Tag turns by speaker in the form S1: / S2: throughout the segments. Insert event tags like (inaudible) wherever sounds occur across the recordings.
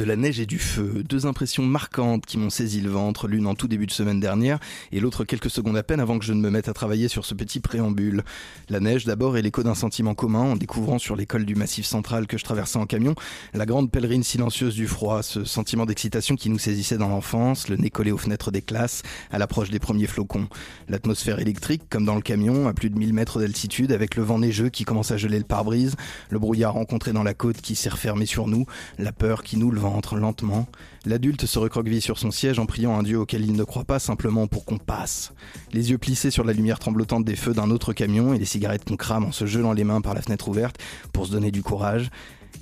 S1: de la neige et du feu, deux impressions marquantes qui m'ont saisi le ventre, l'une en tout début de semaine dernière et l'autre quelques secondes à peine avant que je ne me mette à travailler sur ce petit préambule. La neige d'abord est l'écho d'un sentiment commun en découvrant sur l'école du Massif central que je traversais en camion la grande pèlerine silencieuse du froid, ce sentiment d'excitation qui nous saisissait dans l'enfance, le nez collé aux fenêtres des classes à l'approche des premiers flocons. L'atmosphère électrique, comme dans le camion, à plus de 1000 mètres d'altitude, avec le vent neigeux qui commence à geler le pare-brise, le brouillard rencontré dans la côte qui s'est refermé sur nous, la peur qui nous le vent entre lentement. L'adulte se recroqueville sur son siège en priant un dieu auquel il ne croit pas simplement pour qu'on passe. Les yeux plissés sur la lumière tremblotante des feux d'un autre camion et les cigarettes qu'on crame en se gelant les mains par la fenêtre ouverte pour se donner du courage.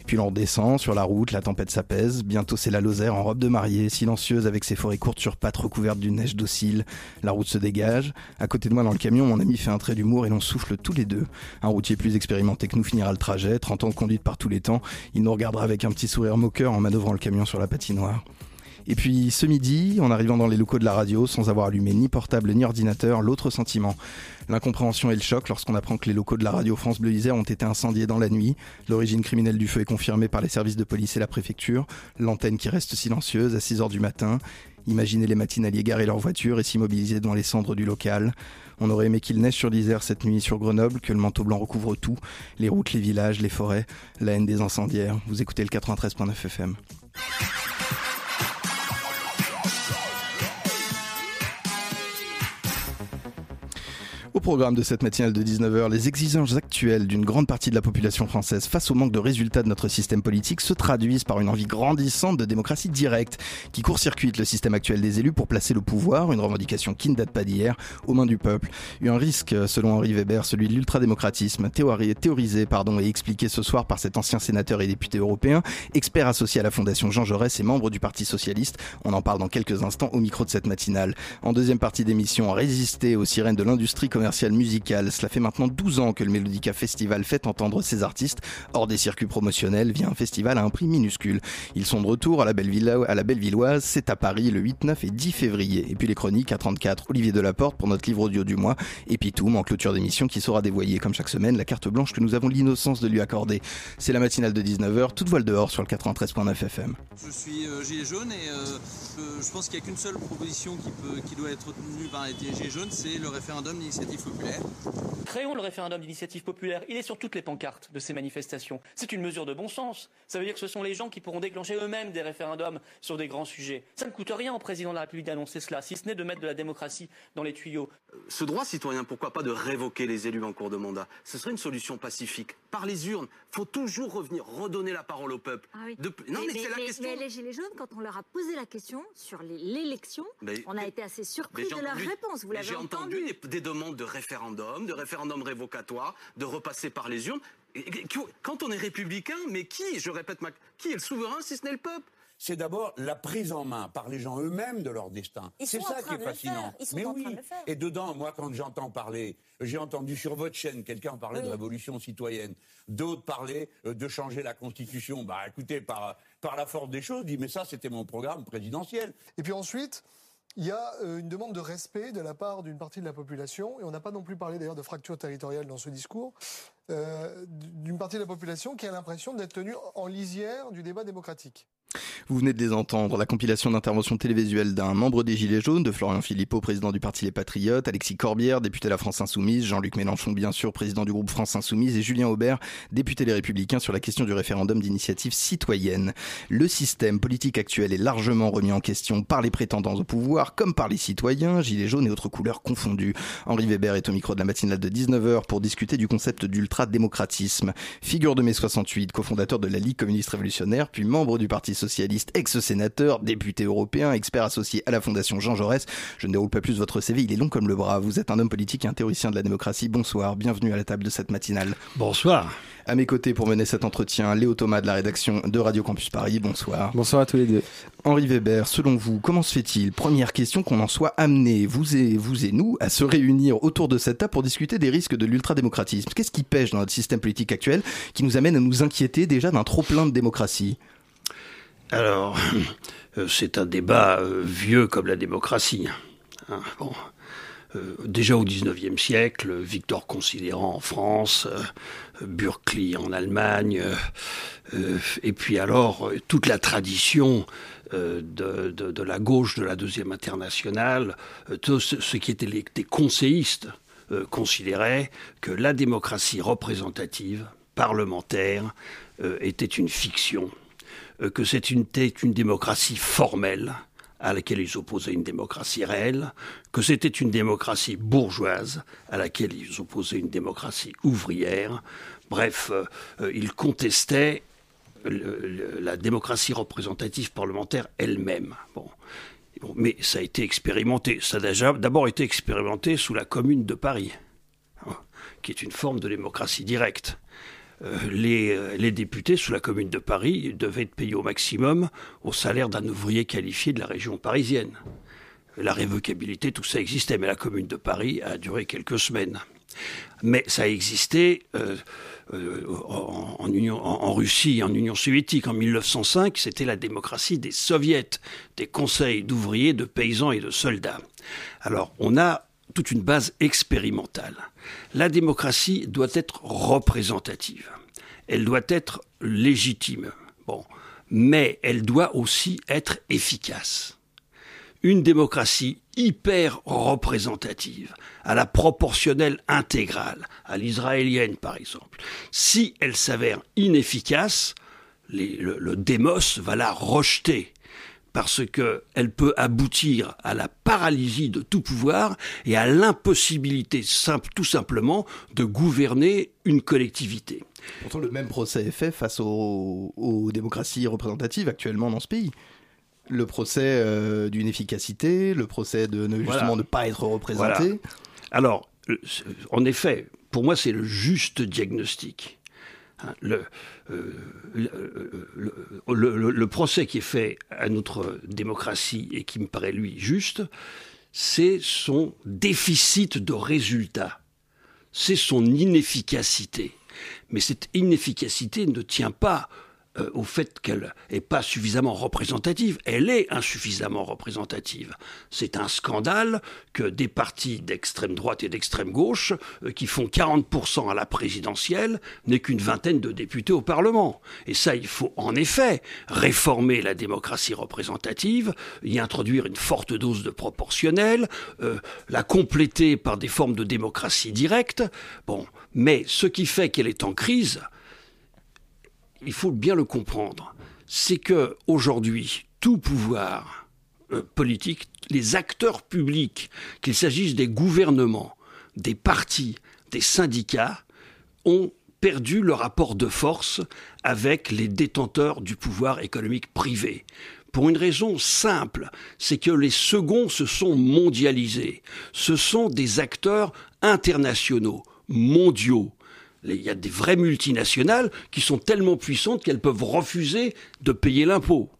S1: Puis l'on redescend sur la route, la tempête s'apaise. Bientôt c'est la Lozère en robe de mariée, silencieuse avec ses forêts courtes sur pattes recouvertes d'une neige docile. La route se dégage. À côté de moi dans le camion, mon ami fait un trait d'humour et l'on souffle tous les deux. Un routier plus expérimenté que nous finira le trajet, 30 ans de conduite par tous les temps. Il nous regardera avec un petit sourire moqueur en manœuvrant le camion sur la patinoire. Et puis ce midi, en arrivant dans les locaux de la radio, sans avoir allumé ni portable ni ordinateur, l'autre sentiment. L'incompréhension et le choc lorsqu'on apprend que les locaux de la radio France Bleu Isère ont été incendiés dans la nuit. L'origine criminelle du feu est confirmée par les services de police et la préfecture. L'antenne qui reste silencieuse à 6 heures du matin. Imaginez les matinaliers garer leur voiture et s'immobiliser devant les cendres du local. On aurait aimé qu'il neige sur l'Isère cette nuit sur Grenoble, que le manteau blanc recouvre tout, les routes, les villages, les forêts, la haine des incendiaires. Vous écoutez le 93.9 FM. Programme de cette matinale de 19h, les exigences actuelles d'une grande partie de la population française face au manque de résultats de notre système politique se traduisent par une envie grandissante de démocratie directe qui court-circuite le système actuel des élus pour placer le pouvoir, une revendication qui ne date pas d'hier, aux mains du peuple. Eu un risque, selon Henri Weber, celui de l'ultradémocratisme, théorisé pardon, et expliqué ce soir par cet ancien sénateur et député européen, expert associé à la Fondation Jean Jaurès et membre du Parti Socialiste. On en parle dans quelques instants au micro de cette matinale. En deuxième partie d'émission, résister aux sirènes de l'industrie commerciale musicale. Cela fait maintenant 12 ans que le Melodica Festival fait entendre ses artistes hors des circuits promotionnels via un festival à un prix minuscule. Ils sont de retour à la à Bellevilloise, c'est à Paris le 8, 9 et 10 février. Et puis les chroniques à 34, Olivier Delaporte pour notre livre audio du mois et Pitoum en clôture d'émission qui saura dévoyer comme chaque semaine la carte blanche que nous avons l'innocence de lui accorder. C'est la matinale de 19h, toute voile dehors sur le 93.9 FM.
S2: Je suis euh, gilet jaune et euh, je pense qu'il n'y a qu'une seule proposition qui, peut, qui doit être retenue par les gilets jaunes, c'est le référendum d'initiative populaire.
S3: Créons le référendum d'initiative populaire. Il est sur toutes les pancartes de ces manifestations. C'est une mesure de bon sens. Ça veut dire que ce sont les gens qui pourront déclencher eux-mêmes des référendums sur des grands sujets. Ça ne coûte rien au président de la République d'annoncer cela, si ce n'est de mettre de la démocratie dans les tuyaux.
S4: Ce droit citoyen, pourquoi pas de révoquer les élus en cours de mandat? Ce serait une solution pacifique. Par les urnes, faut toujours revenir, redonner la parole au peuple.
S5: Ah non, mais, c'est la question. Mais les Gilets jaunes, quand on leur a posé la question sur l'élection, on a été assez surpris de leur réponse. Vous l'avez
S4: entendu. J'ai entendu des demandes de référendum, de référendum révocatoire, de repasser par les urnes. Quand on est républicain, mais qui, je répète, qui est le souverain si ce n'est le peuple?
S6: C'est d'abord la prise en main par les gens eux-mêmes de leur destin. C'est ça qui est fascinant. Mais oui. Et dedans, moi, quand j'entends parler, j'ai entendu sur votre chaîne quelqu'un parler de révolution citoyenne, d'autres parler euh, de changer la Constitution. Bah, écoutez, par, par la force des choses, dit mais ça, c'était mon programme présidentiel.
S7: Et puis ensuite, il y a euh, une demande de respect de la part d'une partie de la population, et on n'a pas non plus parlé d'ailleurs de fracture territoriale dans ce discours, euh, d'une partie de la population qui a l'impression d'être tenue en lisière du débat démocratique.
S1: Vous venez de les entendre, la compilation d'interventions télévisuelles d'un membre des Gilets jaunes, de Florian Philippot, président du Parti Les Patriotes, Alexis Corbière, député de la France Insoumise, Jean-Luc Mélenchon, bien sûr, président du groupe France Insoumise, et Julien Aubert, député Les Républicains, sur la question du référendum d'initiative citoyenne. Le système politique actuel est largement remis en question par les prétendants au pouvoir, comme par les citoyens, Gilets jaunes et autres couleurs confondues. Henri Weber est au micro de la matinale de 19h pour discuter du concept d'ultra-démocratisme. Figure de mai 68, cofondateur de la Ligue communiste révolutionnaire, puis membre du Parti socialiste, ex-sénateur, député européen, expert associé à la Fondation Jean Jaurès. Je ne déroule pas plus votre CV, il est long comme le bras. Vous êtes un homme politique et un théoricien de la démocratie. Bonsoir, bienvenue à la table de cette matinale.
S8: Bonsoir.
S1: À mes côtés pour mener cet entretien, Léo Thomas de la rédaction de Radio Campus Paris. Bonsoir.
S9: Bonsoir à tous les deux.
S1: Henri Weber, selon vous, comment se fait-il? Première question qu'on en soit amené, vous et, vous et nous, à se réunir autour de cette table pour discuter des risques de l'ultradémocratisme. Qu'est-ce qui pêche dans notre système politique actuel qui nous amène à nous inquiéter déjà d'un trop-plein de démocratie?
S8: Alors, (clears throat) euh, c'est un débat euh, vieux comme la démocratie. Hein, bon. Euh, déjà au XIXe siècle, Victor Considérant en France, Burkli en Allemagne, et puis alors toute la tradition de, la gauche de la deuxième internationale, tous ceux qui étaient les, des conseillistes euh, considérait que la démocratie représentative, parlementaire, euh, était une fiction, euh, que c'était une, démocratie formelle à laquelle ils opposaient une démocratie réelle, que c'était une démocratie bourgeoise à laquelle ils opposaient une démocratie ouvrière. Bref, ils contestaient la démocratie représentative parlementaire elle-même. Bon mais ça a été expérimenté. Ça a d'abord été expérimenté sous la Commune de Paris, hein, qui est une forme de démocratie directe. Euh, euh, les, députés sous la Commune de Paris devaient être payés au maximum au salaire d'un ouvrier qualifié de la région parisienne. La révocabilité, tout ça existait, mais la Commune de Paris a duré quelques semaines. Mais ça euh, euh, en, Union, en, Russie, en Union soviétique. En 1905, c'était la démocratie des soviets, des conseils d'ouvriers, de paysans et de soldats. Alors, on a toute une base expérimentale. La démocratie doit être représentative. Elle doit être légitime. Bon. Mais elle doit aussi être efficace. Une démocratie hyper représentative, à la proportionnelle intégrale, à l'israélienne par exemple, si elle s'avère inefficace, le, démos va la rejeter parce qu'elle peut aboutir à la paralysie de tout pouvoir et à l'impossibilité tout simplement de gouverner une collectivité.
S1: Pourtant, le même procès est fait face aux démocraties représentatives actuellement dans ce pays le procès euh, d'une efficacité, le procès de ne, justement ne pas être représenté.
S8: Alors, euh, en effet, pour moi, c'est le juste diagnostic. Hein, euh, le, procès qui est fait à notre démocratie et qui me paraît, lui, juste, c'est son déficit de résultats, c'est son inefficacité. Mais cette inefficacité ne tient pas euh, au fait qu'elle n'est pas suffisamment représentative. Elle est insuffisamment représentative. C'est un scandale que des partis d'extrême droite et d'extrême gauche, euh, qui font 40% à la présidentielle, n'aient qu'une vingtaine de députés au Parlement. Et ça, il faut en effet réformer la démocratie représentative, y introduire une forte dose de proportionnel, euh, la compléter par des formes de démocratie directe. Bon, mais ce qui fait qu'elle est en crise, il faut bien le comprendre, c'est que aujourd'hui, tout pouvoir euh, politique, les acteurs publics, qu'il s'agisse des gouvernements, des partis, des syndicats, ont perdu le rapport de force avec les détenteurs du pouvoir économique privé. Pour une raison simple, c'est que les seconds se sont mondialisés. Ce sont des acteurs internationaux, mondiaux, il y a des vraies multinationales qui sont tellement puissantes qu'elles peuvent refuser de payer l'impôt.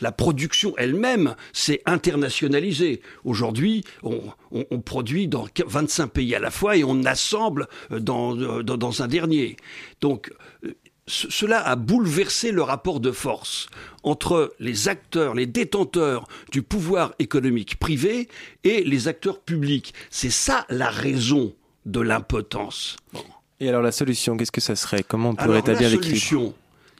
S8: La production elle-même s'est internationalisée. Aujourd'hui, on, produit dans 25 pays à la fois et on assemble dans, dans, un dernier. Donc, euh, cela a bouleversé le rapport de force entre les acteurs, les détenteurs du pouvoir économique privé et les acteurs publics. C'est ça la raison de l'impotence.
S9: Et alors la solution, qu'est-ce que ça serait? Comment on peut rétablir l'équilibre? La solution,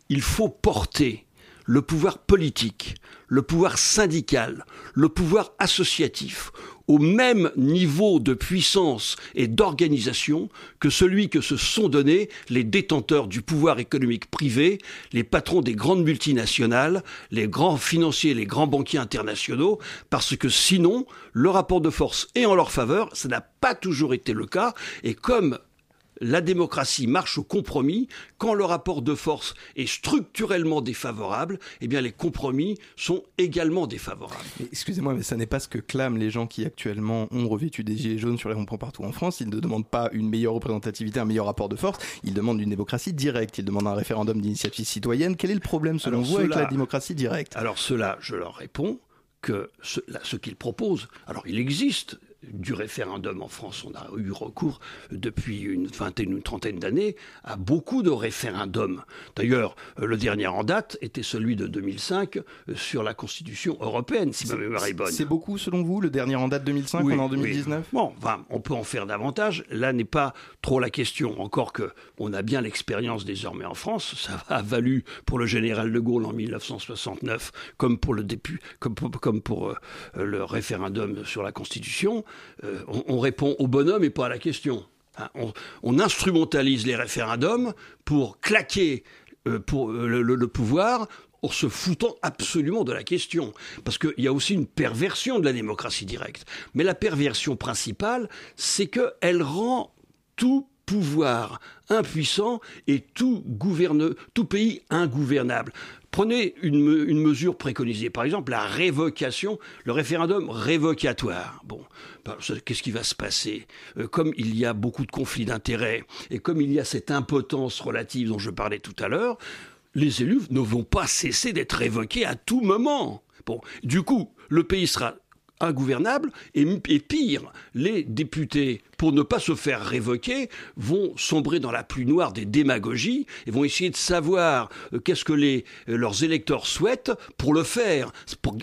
S8: il faut porter le pouvoir politique, le pouvoir syndical, le pouvoir associatif au même niveau de puissance et d'organisation que celui que se sont donnés les détenteurs du pouvoir économique privé, les patrons des grandes multinationales, les grands financiers, les grands banquiers internationaux, parce que sinon, le rapport de force est en leur faveur, ça n'a pas toujours été le cas, et comme la démocratie marche au compromis, quand le rapport de force est structurellement défavorable, eh bien les compromis sont également défavorables.
S1: Excusez-moi, mais ça n'est pas ce que clament les gens qui actuellement ont revêtu des gilets jaunes sur les ronds-points partout en France. Ils ne demandent pas une meilleure représentativité, un meilleur rapport de force. Ils demandent une démocratie directe. Ils demandent un référendum d'initiative citoyenne. Quel est le problème selon vous avec la démocratie directe?
S8: Alors cela, je leur réponds que ce, ce qu'ils proposent, alors il existe du référendum en France. On a eu recours depuis une vingtaine, une trentaine d'années à beaucoup de référendums. D'ailleurs, le dernier en date était celui de 2005 euh, sur la Constitution européenne, si ma mémoire est bonne.
S1: C'est beaucoup selon vous, le dernier en date 2005, on est en 2019
S8: Bon, enfin, on peut en faire davantage. Là n'est pas trop la question. Encore que on a bien l'expérience désormais en France. Ça a valu pour le général de Gaulle en 1969, comme pour le, comme pour euh, le référendum sur la Constitution. Euh, on, répond au bonhomme et pas à la question. Hein, on, instrumentalise les référendums pour claquer euh, euh, le, pouvoir en se foutant absolument de la question. Parce qu'il y a aussi une perversion de la démocratie directe. Mais la perversion principale, c'est qu'elle rend tout pouvoir impuissant et tout, pays ingouvernable. Prenez une, mesure préconisée, par exemple la révocation, le référendum révocatoire. Bon, ben, qu'est-ce qui va se passer? Euh, Comme il y a beaucoup de conflits d'intérêts et comme il y a cette impotence relative dont je parlais tout à l'heure, les élus ne vont pas cesser d'être révoqués à tout moment. Bon, du coup, le pays sera ingouvernable et, pire, les députés, pour ne pas se faire révoquer, vont sombrer dans la plus noire des démagogies et vont essayer de savoir euh, qu'est-ce que les, euh, leurs électeurs souhaitent pour le faire.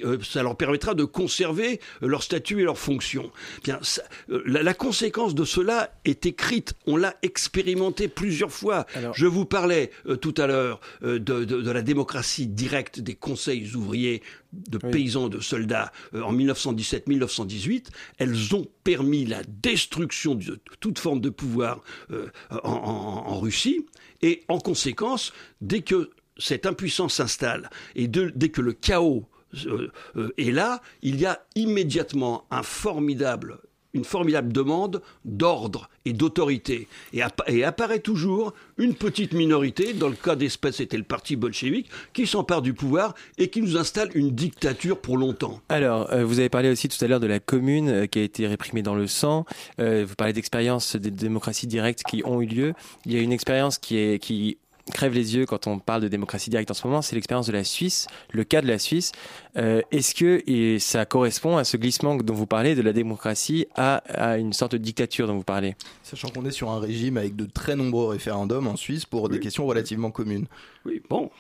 S8: Euh, ça leur permettra de conserver leur statut et leur fonction. Bien, la, conséquence de cela est écrite, on l'a expérimenté plusieurs fois. Je vous parlais tout à l'heure de, de la démocratie directe des conseils ouvriers de paysans, de soldats euh, en 1917-1918, elles ont permis la destruction de toute forme de pouvoir euh, en, Russie. Et en conséquence, dès que cette impuissance s'installe et dès que le chaos euh, est là, il y a immédiatement un formidable une formidable demande d'ordre et d'autorité. Et, apparaît toujours une petite minorité, dans le cas d'espèce c'était le parti bolchevique, qui s'empare du pouvoir et qui nous installe une dictature pour longtemps.
S9: Alors, euh, vous avez parlé aussi tout à l'heure de la commune euh, qui a été réprimée dans le sang. Euh, vous parlez d'expériences des démocraties directes qui ont eu lieu. Il y a une expérience qui, est, qui crève les yeux quand on parle de démocratie directe en ce moment, c'est l'expérience de la Suisse, le cas de la Suisse. Euh, est-ce que et ça correspond à ce glissement dont vous parlez de la démocratie à, à une sorte de dictature dont vous parlez?
S1: Sachant qu'on est sur un régime avec de très nombreux référendums en Suisse pour des questions relativement communes.
S8: Oui, bon,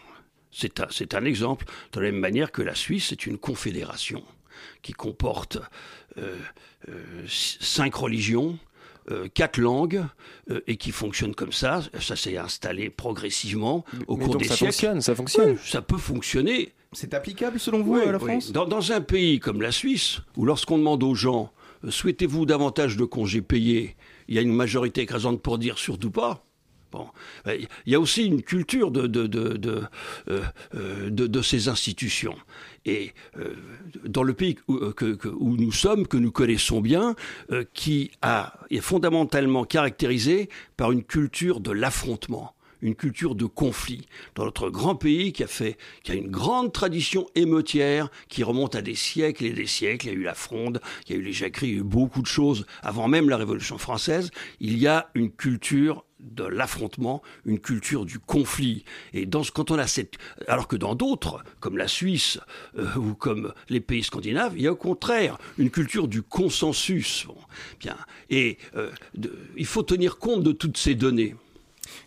S8: c'est un, un, exemple, de la même manière que la Suisse est une confédération qui comporte euh, euh, cinq religions, euh, quatre langues euh, et qui fonctionne comme ça. Ça s'est installé progressivement au cours des
S9: ça
S8: siècles.
S9: Fonctionne, ça fonctionne.
S8: ça peut fonctionner.
S1: C'est applicable selon vous à la France
S8: dans, dans, un pays comme la Suisse, où lorsqu'on demande aux gens euh, souhaitez-vous davantage de congés payés, il y a une majorité écrasante pour dire surtout pas. Il y a aussi une culture de, de, de, euh, euh, de, ces institutions. Et euh, dans le pays où, où, nous sommes, que nous connaissons bien, qui a, est fondamentalement caractérisé par une culture de l'affrontement une culture de conflit dans notre grand pays qui a fait, qui a une grande tradition émeutière qui remonte à des siècles et des siècles. Il y a eu la Fronde, il y a eu les Jacqueries, il y a eu beaucoup de choses avant même la Révolution française. Il y a une culture de l'affrontement, une culture du conflit. Et quand on a cette, alors que dans d'autres, comme la Suisse euh, ou comme les pays scandinaves, il y a au contraire une culture du consensus. bien, et euh, il faut tenir compte de toutes ces données.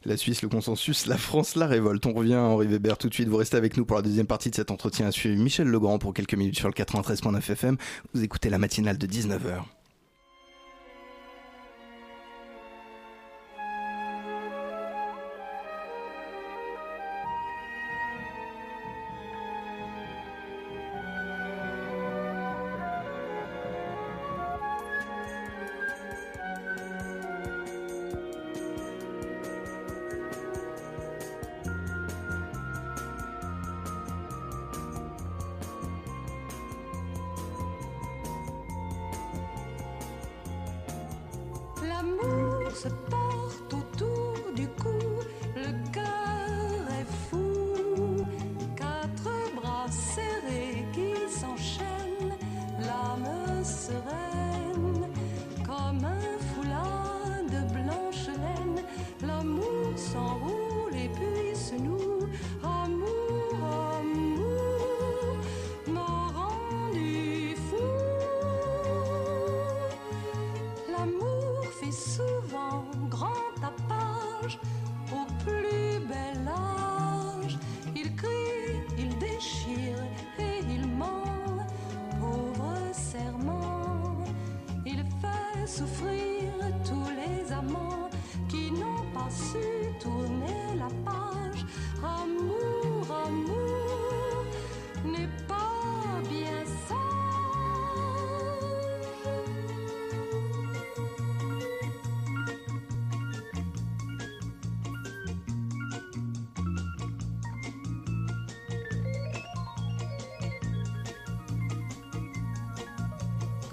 S1: La Suisse, le consensus, la France, la révolte. On revient, Henri Weber, tout de suite. Vous restez avec nous pour la deuxième partie de cet entretien à suivre. Michel Legrand pour quelques minutes sur le 93.9 FM. Vous écoutez la matinale de 19h.
S10: L'amour se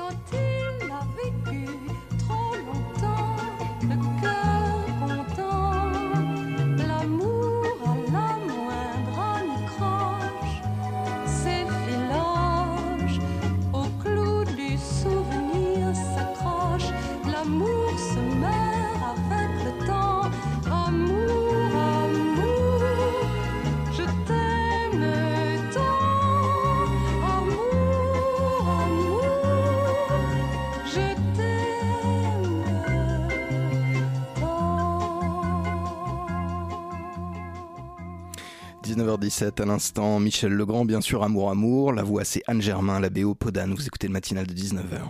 S10: côté.
S1: 19h17 à l'instant, Michel Legrand, bien sûr, Amour Amour. La voix, c'est Anne Germain, la BO Podane. Vous écoutez le matinal de 19h.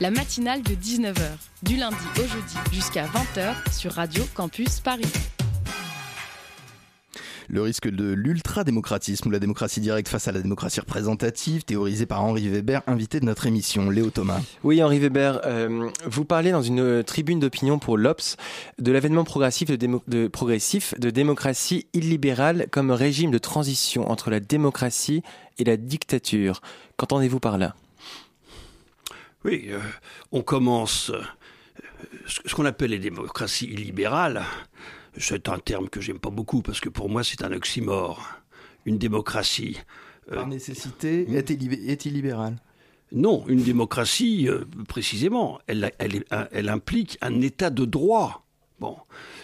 S11: La matinale de 19h, du lundi au jeudi jusqu'à 20h sur Radio Campus Paris.
S1: Le risque de l'ultra-démocratisme ou la démocratie directe face à la démocratie représentative, théorisé par Henri Weber, invité de notre émission. Léo Thomas.
S9: Oui, Henri Weber, euh, vous parlez dans une tribune d'opinion pour l'Obs de l'avènement progressif de, progressif de démocratie illibérale comme régime de transition entre la démocratie et la dictature. Qu'entendez-vous par là?
S8: Oui, euh, on commence euh, ce qu'on appelle les démocraties illibérales c'est un terme que j'aime pas beaucoup parce que pour moi c'est un oxymore. Une démocratie.
S1: Euh, Par nécessité, est illibérale
S8: Non, une démocratie, euh, précisément, elle, elle, implique un état de droit.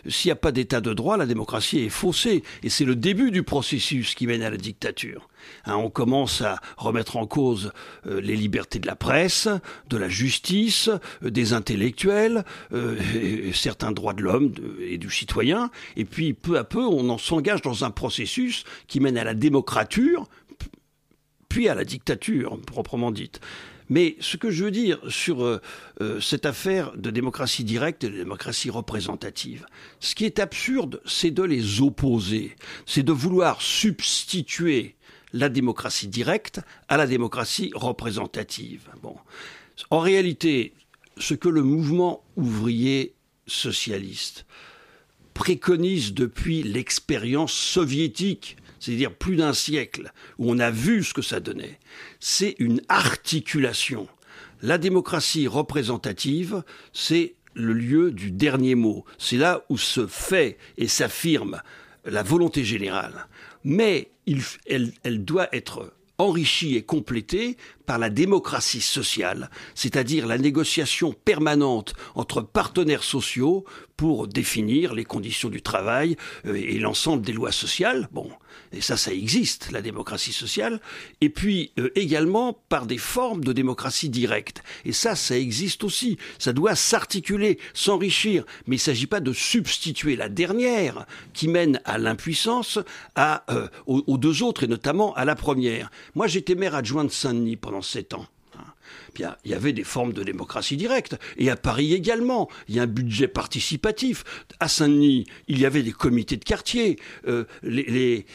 S8: S'il n'y a pas d'état de droit, la démocratie est faussée. Et c'est le début du processus qui mène à la dictature. Hein, on commence à remettre en cause euh, les libertés de la presse, de la justice, euh, des intellectuels, euh, (laughs) certains droits de l'homme et du citoyen. Et puis, peu à peu, on en s'engage dans un processus qui mène à la démocrature, puis à la dictature, proprement dite. Mais ce que je veux dire sur euh, euh, cette affaire de démocratie directe et de démocratie représentative, ce qui est absurde, c'est de les opposer, c'est de vouloir substituer la démocratie directe à la démocratie représentative. Bon. En réalité, ce que le mouvement ouvrier socialiste préconise depuis l'expérience soviétique c'est-à-dire plus d'un siècle, où on a vu ce que ça donnait, c'est une articulation. La démocratie représentative, c'est le lieu du dernier mot. C'est là où se fait et s'affirme la volonté générale. Mais elle, doit être enrichie et complétée par la démocratie sociale, c'est-à-dire la négociation permanente entre partenaires sociaux pour définir les conditions du travail euh, et l'ensemble des lois sociales. Bon, et ça, ça existe, la démocratie sociale. Et puis euh, également par des formes de démocratie directe. Et ça, ça existe aussi. Ça doit s'articuler, s'enrichir. Mais il ne s'agit pas de substituer la dernière qui mène à l'impuissance à, euh, aux, deux autres, et notamment à la première. Moi, j'étais maire adjoint de Saint-Denis pendant sept ans il y avait des formes de démocratie directe. Et à Paris également, il y a un budget participatif. À Saint-Denis, il y avait des comités de quartier. Euh, les, les,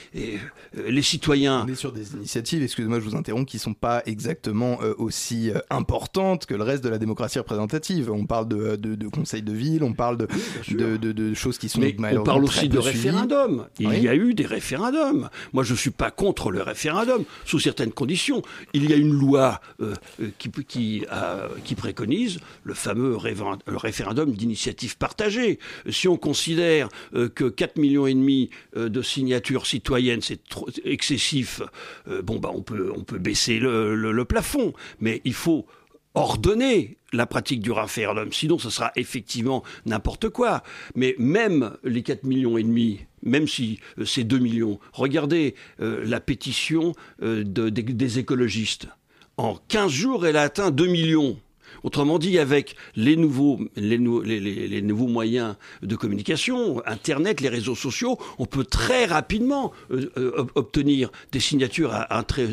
S8: euh, les, citoyens...
S1: On est sur des initiatives, excusez-moi, je vous interromps, qui ne sont pas exactement euh, aussi importantes que le reste de la démocratie représentative. On parle de, de, de conseils de ville, on parle de, de, de, choses qui sont...
S8: Mais on parle aussi de référendums. Il y a eu des référendums. Moi, je ne suis pas contre le référendum, sous certaines conditions. Il y a une loi qui, qui, qui préconise le fameux référendum d'initiative partagée. Si on considère euh, que 4 millions et demi euh, de signatures citoyennes, c'est excessif, euh, bon bah on peut, on peut baisser le, plafond, mais il faut ordonner la pratique du référendum, sinon ce sera effectivement n'importe quoi. Mais même les 4 millions même si c'est 2 millions, regardez la pétition des écologistes en 15 jours, elle a atteint 2 millions. Autrement dit, avec les nouveaux, les, nouveaux moyens de communication, Internet, les réseaux sociaux, on peut très rapidement euh, euh, obtenir des signatures à un, très,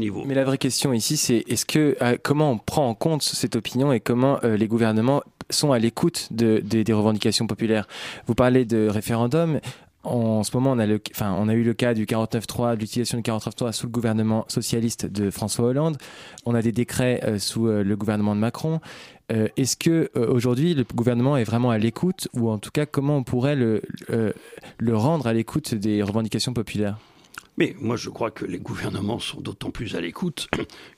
S8: niveau.
S9: Mais la vraie question ici, c'est est-ce que euh, comment on prend en compte cette opinion et comment les gouvernements sont à l'écoute des revendications populaires? Vous parlez de référendum en ce moment, on a, eu le cas du 49.3, de l'utilisation du 49.3 sous le gouvernement socialiste de François Hollande. On a des décrets euh, sous euh, le gouvernement de Macron. Euh, est-ce que aujourd'hui le gouvernement est vraiment à l'écoute, ou en tout cas comment on pourrait le, le rendre à l'écoute des revendications populaires?
S8: Mais moi, je crois que les gouvernements sont d'autant plus à l'écoute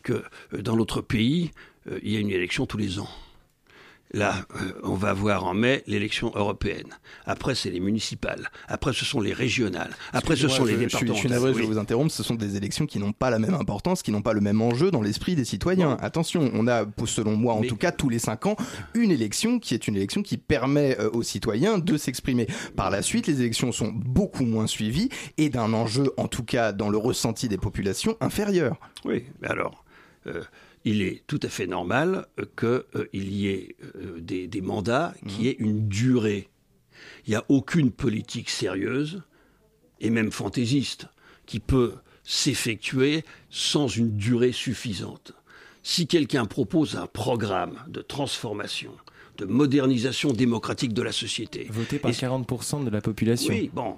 S8: que dans notre pays, il y a une élection tous les ans. Là, euh, on va avoir en mai l'élection européenne. Après, c'est les municipales. Après, ce sont les régionales. Après, ce sont les départements.
S1: Je suis navré, je vais vous interrompre. Ce sont des élections qui n'ont pas la même importance, qui n'ont pas le même enjeu dans l'esprit des citoyens. Attention, on a, selon moi, en tout cas, tous les cinq ans, une élection qui est une élection qui permet euh, aux citoyens de s'exprimer. Par la suite, les élections sont beaucoup moins suivies et d'un enjeu, en tout cas, dans le ressenti des populations, inférieur.
S8: Oui, mais alors. Euh, il est tout à fait normal qu'il euh, y ait euh, des, mandats qui mhm. aient une durée. Il n'y a aucune politique sérieuse, et même fantaisiste, qui peut s'effectuer sans une durée suffisante. Si quelqu'un propose un programme de transformation, de modernisation démocratique de la société.
S9: Voté par 40% de la population.
S8: Oui, bon,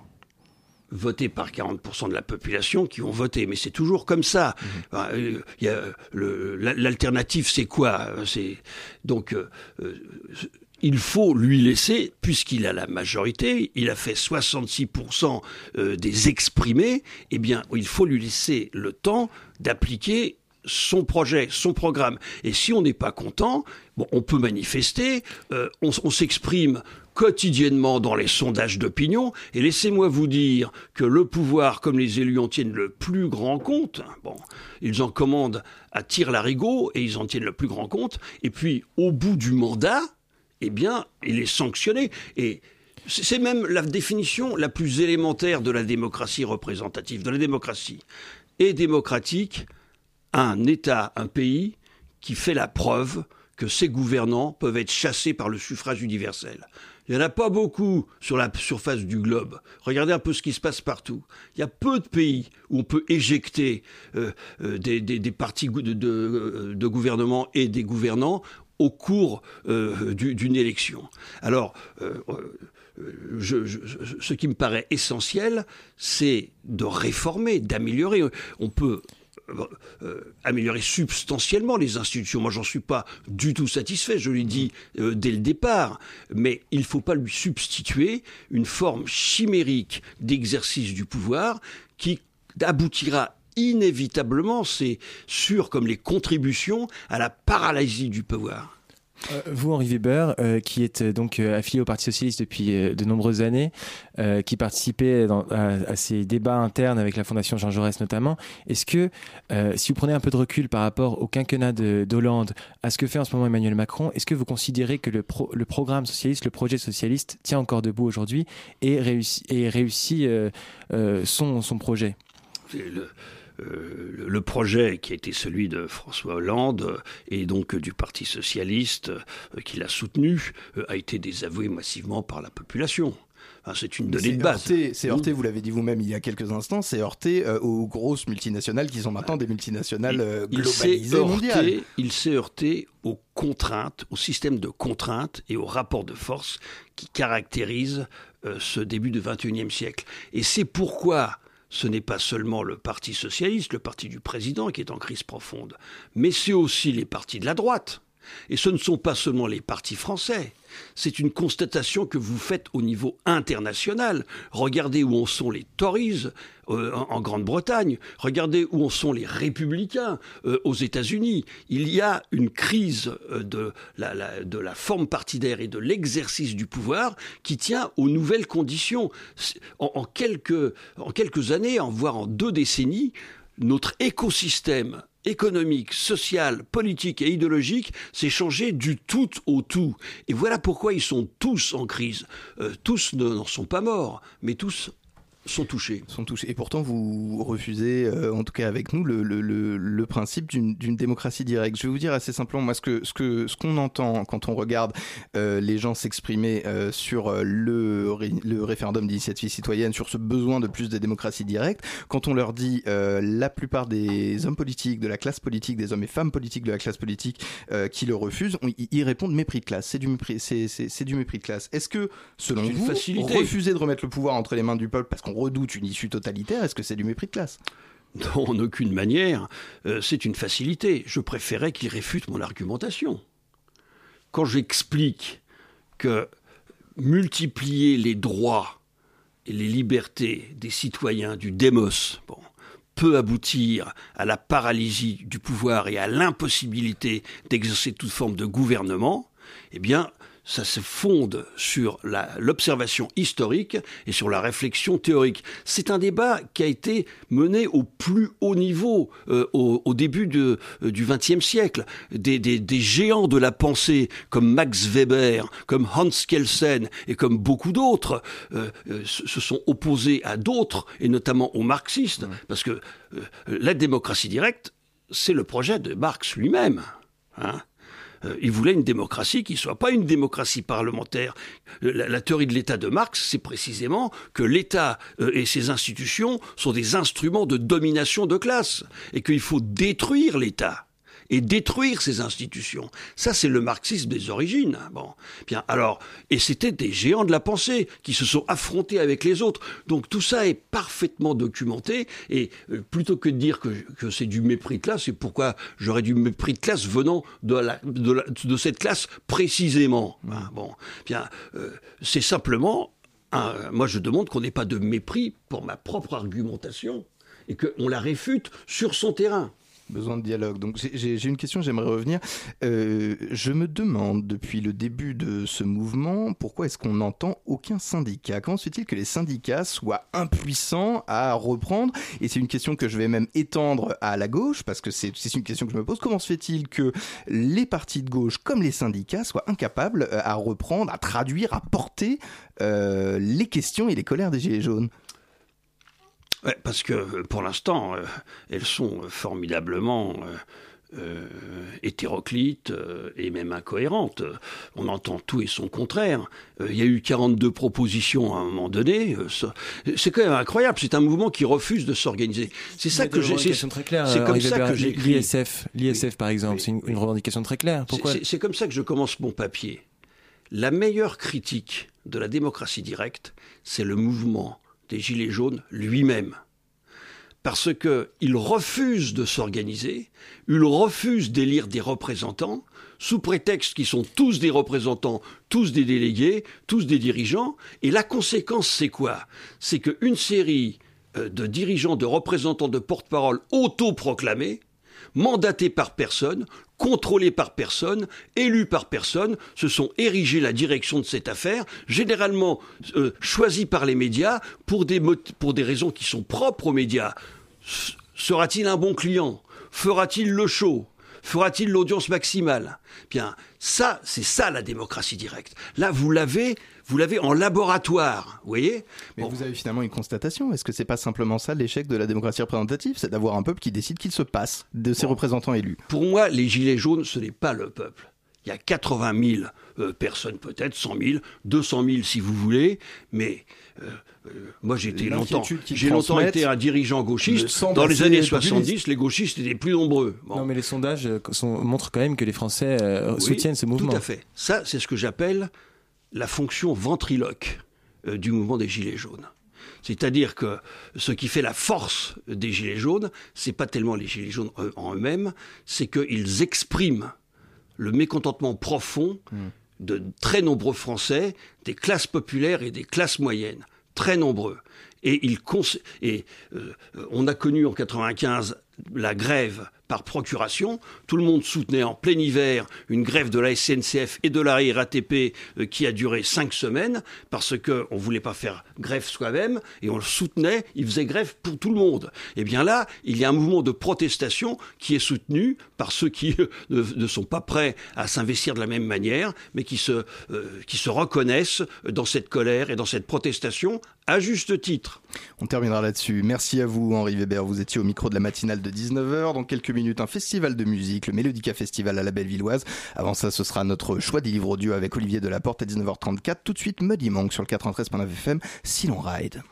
S8: voté par 40% de la population qui ont voté. Mais c'est toujours comme ça. Mhm. Euh, l'alternative, c'est quoi C'est donc euh, euh, il faut lui laisser, puisqu'il a la majorité, il a fait 66% des exprimés, eh bien, il faut lui laisser le temps d'appliquer son projet, son programme. Et si on n'est pas content, bon, on peut manifester, on s'exprime quotidiennement dans les sondages d'opinion, et laissez-moi vous dire que le pouvoir, comme les élus en tiennent le plus grand compte, bon, ils en commandent à tire-larigot, et ils en tiennent le plus grand compte, et puis au bout du mandat, eh bien, il est sanctionné. Et c'est même la définition la plus élémentaire de la démocratie représentative, de la démocratie. Et démocratique, un État, un pays qui fait la preuve que ses gouvernants peuvent être chassés par le suffrage universel. Il n'y en a pas beaucoup sur la surface du globe. Regardez un peu ce qui se passe partout. Il y a peu de pays où on peut éjecter euh, euh, des, partis de, euh, de, gouvernement et des gouvernants au cours d'une élection. Alors, ce qui me paraît essentiel, c'est de réformer, d'améliorer. On peut euh, améliorer substantiellement les institutions. Moi, j'en suis pas du tout satisfait, je l'ai dit euh, dès le départ, mais il ne faut pas lui substituer une forme chimérique d'exercice du pouvoir qui aboutira inévitablement, c'est sûr comme les contributions, à la paralysie du pouvoir.
S9: Euh, vous, Henri Weber, euh, qui êtes euh, donc affilié au Parti socialiste depuis de nombreuses années, qui participait à, ces débats internes avec la Fondation Jean Jaurès notamment, est-ce que, si vous prenez un peu de recul par rapport au quinquennat d'Hollande, à ce que fait en ce moment Emmanuel Macron, est-ce que vous considérez que le, programme socialiste, le projet socialiste tient encore debout aujourd'hui et réussit, son, projet?
S8: Le projet qui a été celui de François Hollande et donc du Parti socialiste euh, qui l'a soutenu euh, a été désavoué massivement par la population. c'est une donnée de base.
S1: C'est heurté, vous l'avez dit vous-même il y a quelques instants, c'est heurté aux grosses multinationales qui sont maintenant des multinationales globalisées mondiales.
S8: Il s'est heurté aux contraintes, au système de contraintes et aux rapports de force qui caractérisent ce début du XXIe siècle. Et c'est pourquoi ce n'est pas seulement le Parti socialiste, le parti du président qui est en crise profonde, mais c'est aussi les partis de la droite. Et ce ne sont pas seulement les partis français. C'est une constatation que vous faites au niveau international. Regardez où en sont les Tories euh, en, Grande-Bretagne. Regardez où en sont les républicains euh, aux États-Unis. Il y a une crise euh, de, la, forme partidaire et de l'exercice du pouvoir qui tient aux nouvelles conditions. En quelques années, voire en deux décennies, notre écosystème économique, social, politique et idéologique s'est changé du tout au tout. Et voilà pourquoi ils sont tous en crise. Euh, tous n'en sont pas morts, mais tous sont touchés.
S1: Sont touchés. Et pourtant, vous refusez, euh, en tout cas avec nous, le, le, le, principe d'une démocratie directe. Je vais vous dire assez simplement, moi, ce que ce que ce qu'on entend quand on regarde euh, les gens s'exprimer euh, sur le, le référendum d'initiative citoyenne, sur ce besoin de plus de démocratie directe, quand on leur dit la plupart des hommes politiques, de la classe politique, des hommes et femmes politiques de la classe politique qui le refusent, ils répondent mépris de classe. C'est du mépris, c'est du mépris de classe. Est-ce que, selon vous, refuser de remettre le pouvoir entre les mains du peuple parce qu'on redoute une issue totalitaire, est-ce que c'est du mépris de classe?
S8: Non, en aucune manière. Euh, c'est une facilité. Je préférais qu'il réfute mon argumentation. Quand j'explique que multiplier les droits et les libertés des citoyens du démos, peut aboutir à la paralysie du pouvoir et à l'impossibilité d'exercer toute forme de gouvernement, eh bien, ça se fonde sur l'observation historique et sur la réflexion théorique. C'est un débat qui a été mené au plus haut niveau euh, au, début de, euh, du XXe siècle. Des, des, géants de la pensée comme Max Weber, comme Hans Kelsen et comme beaucoup d'autres euh, se sont opposés à d'autres et notamment aux marxistes parce que la démocratie directe, c'est le projet de Marx lui-même. Hein euh, il voulait une démocratie qui ne soit pas une démocratie parlementaire. Euh, la, théorie de l'État de Marx, c'est précisément que l'État euh, et ses institutions sont des instruments de domination de classe et qu'il faut détruire l'État et détruire ces institutions. Ça, c'est le marxisme des origines. Bon, bien, alors, et c'était des géants de la pensée qui se sont affrontés avec les autres. Donc tout ça est parfaitement documenté. Et euh, plutôt que de dire que, que c'est du mépris de classe, c'est pourquoi j'aurais du mépris de classe venant de, la, de cette classe précisément. Hein, bon, bien, euh, c'est simplement. moi, je demande qu'on n'ait pas de mépris pour ma propre argumentation et qu'on la réfute sur son terrain.
S1: Besoin de dialogue. Donc j'ai une question, j'aimerais revenir. Euh, je me demande depuis le début de ce mouvement pourquoi est-ce qu'on n'entend aucun syndicat? Comment se fait-il que les syndicats soient impuissants à reprendre? Et c'est une question que je vais même étendre à la gauche parce que c'est une question que je me pose. Comment se fait-il que les partis de gauche comme les syndicats soient incapables euh, à reprendre, à traduire, à porter euh, les questions et les colères des Gilets jaunes?
S8: Parce que euh, pour l'instant, euh, elles sont formidablement euh, hétéroclites et même incohérentes. On entend tout et son contraire. Il y a eu 42 propositions à un moment donné. C'est quand même incroyable. C'est un mouvement qui refuse de s'organiser. C'est ça que j'ai.
S9: C'est très clair. C'est comme ça que j'ai. L'ISF, l'ISF par exemple, c'est une, revendication très claire. Pourquoi?
S8: C'est comme ça que je commence mon papier. La meilleure critique de la démocratie directe, c'est le mouvement des Gilets jaunes lui-même. Parce qu'il refuse de s'organiser, il refuse d'élire des représentants, sous prétexte qu'ils sont tous des représentants, tous des délégués, tous des dirigeants, et la conséquence c'est quoi? C'est qu'une série euh, de dirigeants, de représentants, de porte-parole autoproclamés, mandatés par personne, contrôlés par personne, élus par personne, se sont érigés la direction de cette affaire, généralement euh, choisis par les médias pour des, pour des raisons qui sont propres aux médias. Sera-t-il un bon client? Fera-t-il le show? Fera-t-il l'audience maximale? Bien, ça, c'est ça la démocratie directe. Là, vous l'avez, vous l'avez en laboratoire, vous voyez?
S1: Mais vous avez finalement une constatation. Est-ce que c'est pas simplement ça l'échec de la démocratie représentative? C'est d'avoir un peuple qui décide qu'il se passe de ses représentants élus.
S8: Pour moi, les gilets jaunes, ce n'est pas le peuple. Il y a 80 000 euh, personnes peut-être, 100 000, 200 000 si vous voulez, mais euh, euh, moi j'ai longtemps, j'ai longtemps été un dirigeant gauchiste. Dans les années 70, les gauchistes étaient plus nombreux.
S9: Non, mais les sondages montrent quand même que les Français soutiennent ce mouvement.
S8: Tout à fait. Ça, c'est ce que j'appelle la fonction ventriloque du mouvement des Gilets jaunes. C'est-à-dire que ce qui fait la force des Gilets jaunes, c'est pas tellement les Gilets jaunes en eux-mêmes, c'est qu'ils expriment le mécontentement profond hmm. de très nombreux Français, des classes populaires et des classes moyennes, très nombreux. Et euh, on a connu en 95 la grève par procuration. Tout le monde soutenait en plein hiver une grève de la SNCF et de la RATP euh, qui a duré cinq semaines parce qu'on ne voulait pas faire grève soi-même et on le soutenait, il faisait grève pour tout le monde. Et eh bien là, il y a un mouvement de protestation qui est soutenu par ceux qui euh, ne, sont pas prêts à s'investir de la même manière, mais qui se, euh, qui se reconnaissent dans cette colère et dans cette protestation à juste titre.
S1: On terminera là-dessus. Merci à vous, Henri Weber. Vous étiez au micro de la matinale de 19h. Dans quelques minutes, un festival de musique, le Mélodica Festival à la Bellevilloise. Avant ça, ce sera notre choix des livres audio avec Olivier Delaporte à 19h34. Tout de suite, Muddy Monk sur le 93.9 FM, si l'on ride.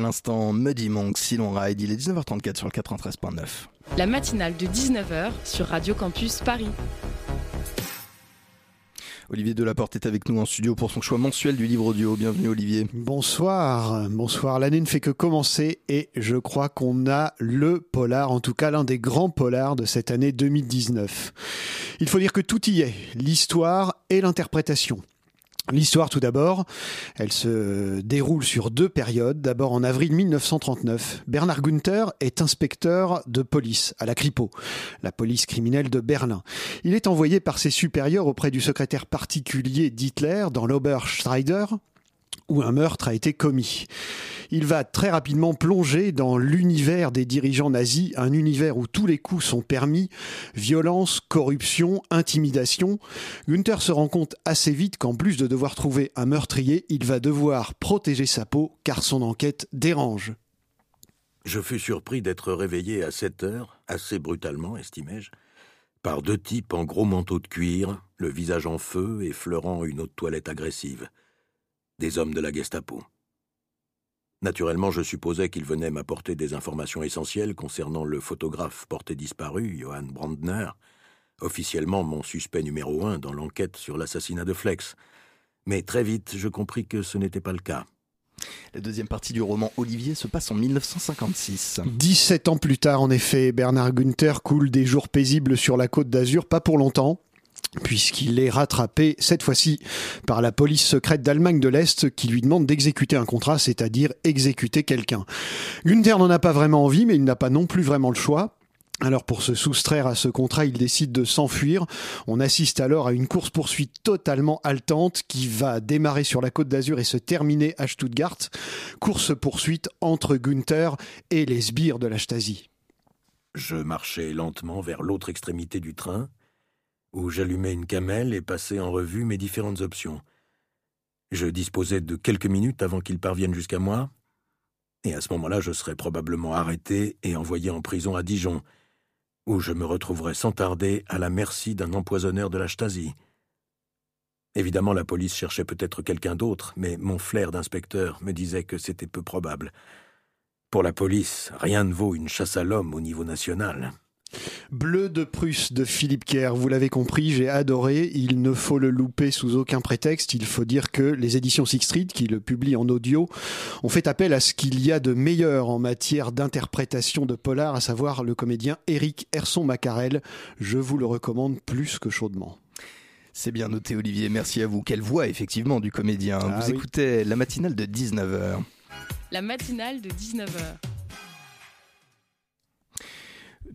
S1: À l'instant, Muddy Monk, Silon Ride, il est 19h34 sur le 93.9.
S11: La matinale de 19h sur Radio Campus Paris.
S1: Olivier Delaporte est avec nous en studio pour son choix mensuel du livre audio. Bienvenue Olivier.
S10: Bonsoir, bonsoir. L'année ne fait que commencer et je crois qu'on a le polar, en tout cas l'un des grands polars de cette année 2019. Il faut dire que tout y est, l'histoire et l'interprétation. L'histoire tout d'abord, elle se déroule sur deux périodes. D'abord en avril 1939, Bernard Günther est inspecteur de police à la Kripo, la police criminelle de Berlin. Il est envoyé par ses supérieurs auprès du secrétaire particulier d'Hitler dans l'Oberstreider, où un meurtre a été commis. Il va très rapidement plonger dans l'univers des dirigeants nazis, un univers où tous les coups sont permis, violence, corruption, intimidation. Günther se rend compte assez vite qu'en plus de devoir trouver un meurtrier, il va devoir protéger sa peau car son enquête dérange.
S12: Je fus surpris d'être réveillé à 7 heures, assez brutalement, estimai-je, par deux types en gros manteau de cuir, le visage en feu et fleurant une autre toilette agressive. Des hommes de la Gestapo. Naturellement, je supposais qu'ils venaient m'apporter des informations essentielles concernant le photographe porté disparu, Johann Brandner, officiellement mon suspect numéro un dans l'enquête sur l'assassinat de Flex. Mais très vite, je compris que ce n'était pas le cas.
S1: La deuxième partie du roman Olivier se passe en 1956.
S10: 17 ans plus tard, en effet, Bernard Günther coule des jours paisibles sur la côte d'Azur, pas pour longtemps puisqu'il est rattrapé cette fois-ci par la police secrète d'Allemagne de l'Est qui lui demande d'exécuter un contrat, c'est-à-dire exécuter quelqu'un. Günther n'en a pas vraiment envie, mais il n'a pas non plus vraiment le choix. Alors pour se soustraire à ce contrat, il décide de s'enfuir. On assiste alors à une course-poursuite totalement haletante qui va démarrer sur la côte d'Azur et se terminer à Stuttgart. Course-poursuite entre Günther et les sbires de la Stasi.
S12: Je marchais lentement vers l'autre extrémité du train, où j'allumais une camelle et passais en revue mes différentes options. Je disposais de quelques minutes avant qu'ils parviennent jusqu'à moi, et à ce moment-là je serais probablement arrêté et envoyé en prison à Dijon, où je me retrouverais sans tarder à la merci d'un empoisonneur de la Stasi. Évidemment, la police cherchait peut-être quelqu'un d'autre, mais mon flair d'inspecteur me disait que c'était peu probable. Pour la police, rien ne vaut une chasse à l'homme au niveau national.
S10: Bleu de Prusse de Philippe Kerr, vous l'avez compris, j'ai adoré. Il ne faut le louper sous aucun prétexte. Il faut dire que les éditions Six Street, qui le publient en audio, ont fait appel à ce qu'il y a de meilleur en matière d'interprétation de polar, à savoir le comédien Eric Herson Macarel. Je vous le recommande plus que chaudement.
S1: C'est bien noté, Olivier. Merci à vous. Quelle voix, effectivement, du comédien. Ah vous écoutez la matinale de 19h.
S11: La matinale de 19h.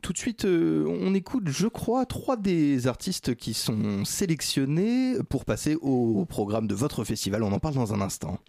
S1: Tout de suite, euh, on écoute, je crois, trois des artistes qui sont sélectionnés pour passer au programme de votre festival. On en parle dans un instant.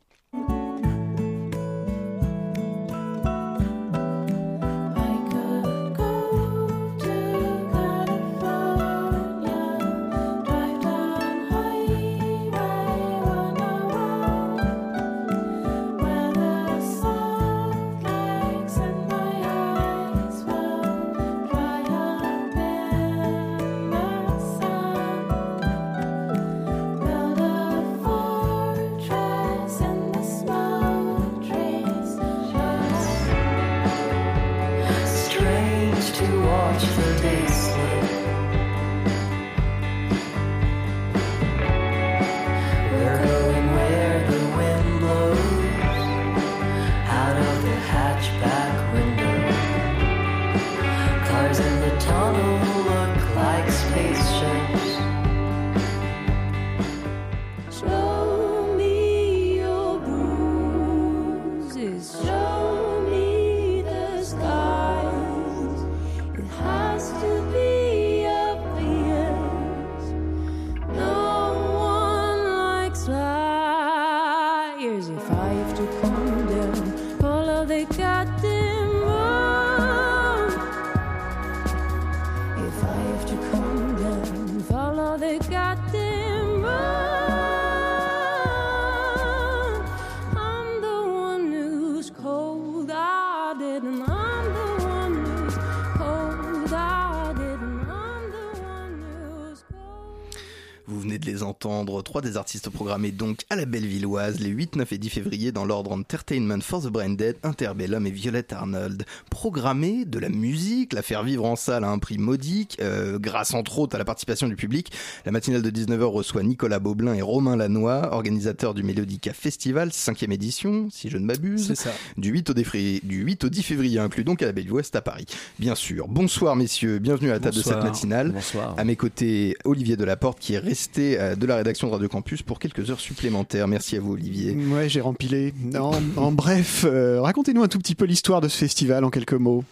S1: Entendre trois des artistes programmés donc à la Bellevilloise les 8, 9 et 10 février dans l'ordre Entertainment for the Brain Dead, Interbellum et Violette Arnold. Programmés de la musique, la faire vivre en salle à un prix modique, euh, grâce entre autres à la participation du public. La matinale de 19h reçoit Nicolas Boblin et Romain Lannoy, organisateurs du Mélodica Festival, 5 édition, si je ne m'abuse.
S13: C'est ça.
S1: Du 8 au, du 8 au 10 février, inclus donc à la Bellevilloise à Paris. Bien sûr. Bonsoir messieurs, bienvenue à la table de cette matinale.
S13: Bonsoir.
S1: À mes côtés, Olivier Delaporte qui est resté euh, de la rédaction de Radio Campus pour quelques heures supplémentaires. Merci à vous Olivier.
S10: Ouais, j'ai rempilé. En, en bref, euh, racontez-nous un tout petit peu l'histoire de ce festival en quelques mots.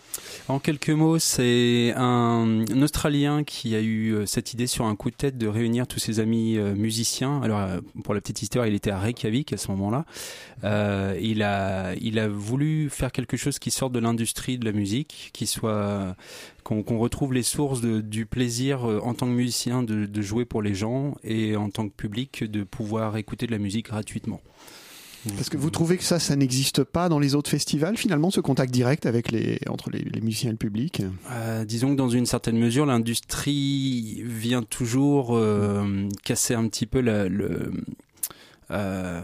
S13: En quelques mots, c'est un, Australien qui a eu euh, cette idée sur un coup de tête de réunir tous ses amis musiciens. Alors, pour la petite histoire, il était à Reykjavik à ce moment-là. Euh, il, a, il a voulu faire quelque chose qui sorte de l'industrie de la musique, qui soit qu'on retrouve les sources du plaisir euh, en tant que musicien de, de, jouer pour les gens et en tant que public de pouvoir écouter de la musique gratuitement.
S10: Parce que vous trouvez que ça, ça n'existe pas dans les autres festivals, finalement, ce contact direct avec les, entre les, musiciens et le public?
S13: Euh, Disons que dans une certaine mesure, l'industrie vient toujours euh, casser un petit peu la, le... Euh,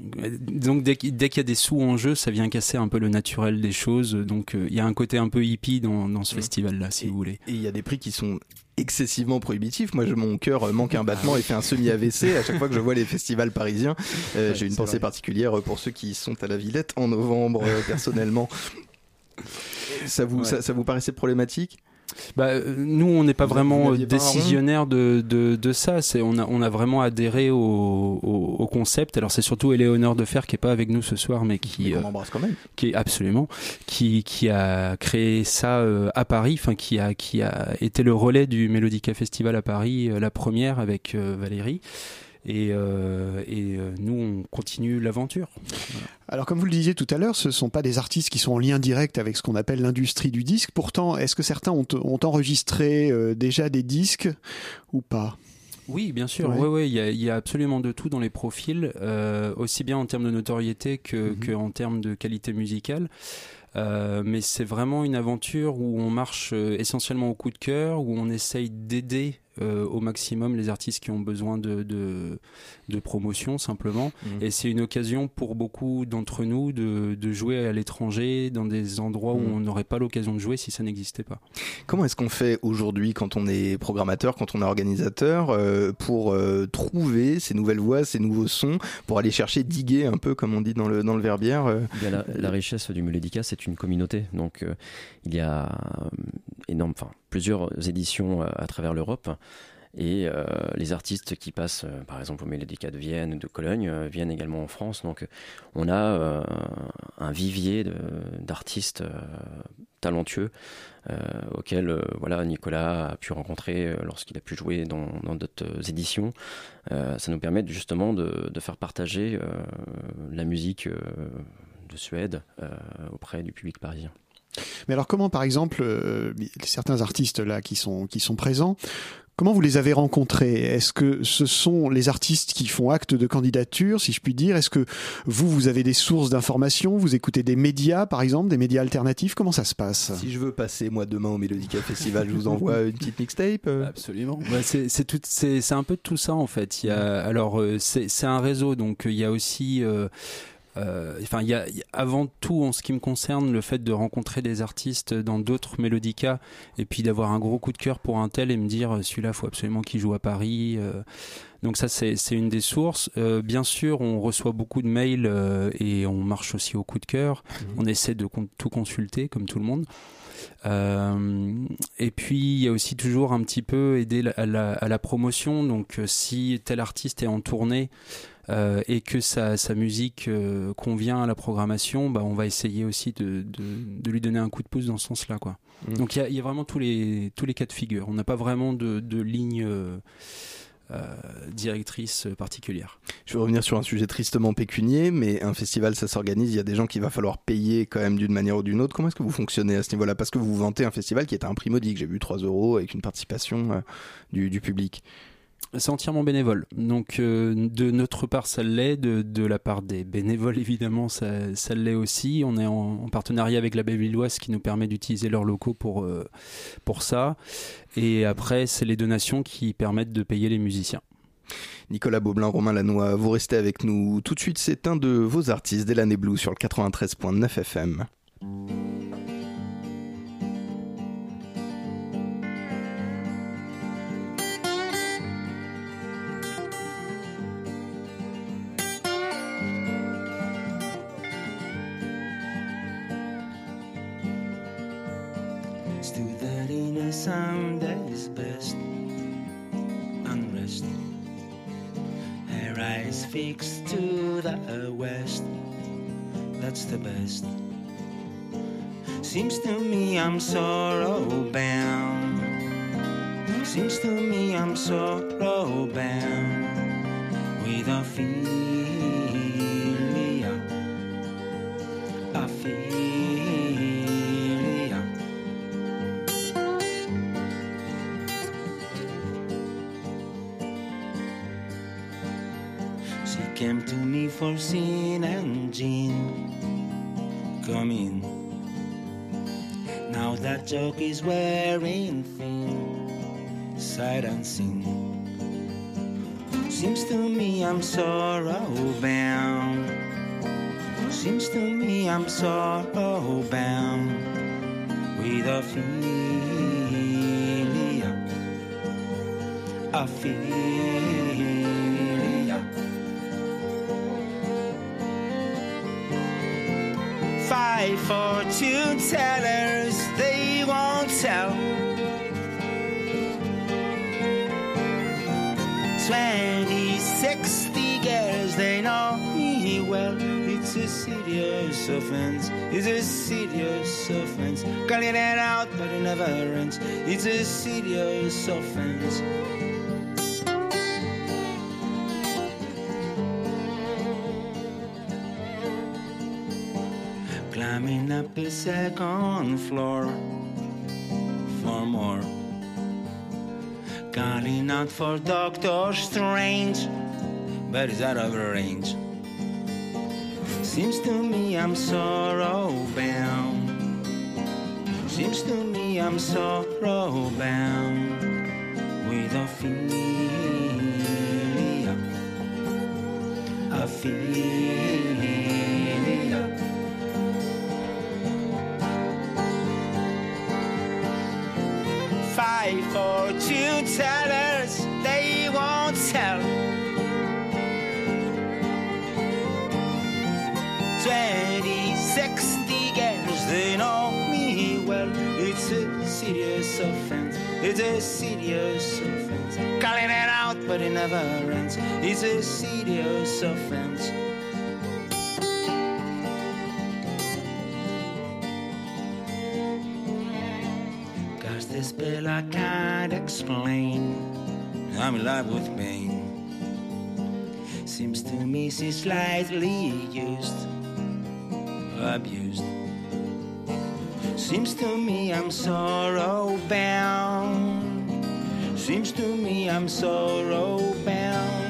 S13: donc dès, qu'il y a des sous en jeu, ça vient casser un peu le naturel des choses. Donc euh, il y a un côté un peu hippie dans, ce festival-là, si vous voulez.
S1: Et il y a des prix qui sont excessivement prohibitifs. Moi, je, mon cœur manque un battement et fait un semi-AVC à chaque fois que je vois les festivals parisiens. Euh, (laughs) j'ai une pensée particulière pour ceux qui sont à la Villette en novembre, euh, personnellement. (laughs) Ça vous, ça vous paraissait problématique?
S13: Bah, euh, nous, on n'est pas vraiment décisionnaire de, de, de, ça. C'est on a on a vraiment adhéré au, au, concept. Alors c'est surtout Éléonore de Fer qui est pas avec nous ce soir, mais qui
S1: euh, embrasse quand même.
S13: Qui est absolument qui qui a créé ça euh, à Paris, enfin qui a qui a été le relais du Mélodica Festival à Paris, la première avec Valérie. Et, euh, et euh, nous, on continue l'aventure.
S10: Alors, comme vous le disiez tout à l'heure, ce ne sont pas des artistes qui sont en lien direct avec ce qu'on appelle l'industrie du disque. Pourtant, est-ce que certains ont, ont enregistré euh, déjà des disques ou pas?
S13: Oui, bien sûr. Oui, oui, il y, a, y, a absolument de tout dans les profils, aussi bien en termes de notoriété que, que en termes de qualité musicale. Euh, mais c'est vraiment une aventure où on marche essentiellement au coup de cœur, où on essaye d'aider euh, au maximum les artistes qui ont besoin de, de, de promotion simplement. Mmh. Et c'est une occasion pour beaucoup d'entre nous de, de, jouer à l'étranger dans des endroits où mmh. on n'aurait pas l'occasion de jouer si ça n'existait pas.
S1: Comment est-ce qu'on fait aujourd'hui quand on est programmateur, quand on est organisateur, euh, pour euh, trouver ces nouvelles voix, ces nouveaux sons, pour aller chercher, diguer un peu comme on dit dans le, dans le verbière
S14: la, la, richesse du Mulédica, c'est une communauté. Donc il y a énorme, enfin plusieurs éditions à travers l'Europe. Et euh, les artistes qui passent, euh, par exemple, au Mélodica de Vienne ou de Cologne, euh, viennent également en France. Donc, on a un vivier d'artistes talentueux auxquels voilà, Nicolas a pu rencontrer lorsqu'il a pu jouer dans d'autres éditions. ça nous permet justement de faire partager la musique de Suède auprès du public parisien.
S10: Mais alors comment, par exemple, certains artistes là qui sont qui sont présents, Comment vous les avez rencontrés? Est-ce que ce sont les artistes qui font acte de candidature, si je puis dire? Est-ce que vous, vous avez des sources d'informations? Vous écoutez des médias, par exemple, des médias alternatifs? Comment ça se passe?
S1: Si je veux passer, moi, demain au Mélodica Festival, je vous (laughs) envoie une petite mixtape euh.
S13: Absolument. Bah, c'est un peu tout ça, en fait. Il y a, alors, euh, c'est un réseau, donc il y a aussi... Euh, euh, enfin, il y, a avant tout, en ce qui me concerne, le fait de rencontrer des artistes dans d'autres mélodicas et puis d'avoir un gros coup de cœur pour un tel et me dire euh, celui-là, faut absolument qu'il joue à Paris. Euh. donc ça, c'est une des sources. bien sûr, on reçoit beaucoup de mails et on marche aussi au coup de cœur. Mmh. On essaie de tout consulter, comme tout le monde. et puis il y a aussi toujours un petit peu aider à la, à la promotion. Donc si tel artiste est en tournée, euh, et que sa, sa musique euh, convient à la programmation, bah, on va essayer aussi de, de, de, lui donner un coup de pouce dans ce sens-là. Quoi. Mm. Donc il y, y a, vraiment tous les, tous les cas de figure. On n'a pas vraiment de, de ligne. Euh, directrice particulière.
S1: Je vais revenir sur un sujet tristement pécunier, mais un festival, ça s'organise, il y a des gens qu'il va falloir payer quand même d'une manière ou d'une autre. Comment est-ce que vous fonctionnez à ce niveau-là? Parce que vous vantez un festival qui est à un prix modique, j'ai vu 3 euros avec une participation du, du public.
S13: C'est entièrement bénévole. Donc euh, de notre part, ça l'est. De, la part des bénévoles, (laughs) évidemment, ça, l'est aussi. On est en, partenariat avec la Bellevilloise qui nous permet d'utiliser leurs locaux pour, euh, pour ça. Et après, c'est les donations qui permettent de payer les musiciens.
S1: Nicolas Beaublin, Romain Lannoy, vous restez avec nous. Tout de suite, c'est un de vos artistes, Delaney Blue, sur le 93.9 FM.
S15: Sorrow bound. Seems to me I'm sorrow bound with a feeling, a feeling. five fortune serious it's a serious offense. Calling it out, but it never ends. It's a serious offense. climbing up the second floor for more. Calling out for Doctor Strange, but he's out of range. Seems to me I'm sorrow bound. Seems to me I'm sorrow bound with a feeling, offense, it's a serious offense. Calling it out, but it never ends. It's a serious offense. spell I can't explain. I'm in love with pain. Seems to me she's slightly used, abused. Seems to me I'm sorrow bound. Seems to me I'm sorrow bound.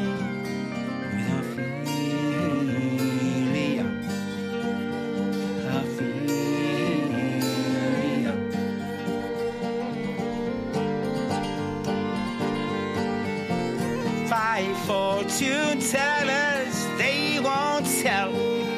S15: fortune tellers, they won't tell.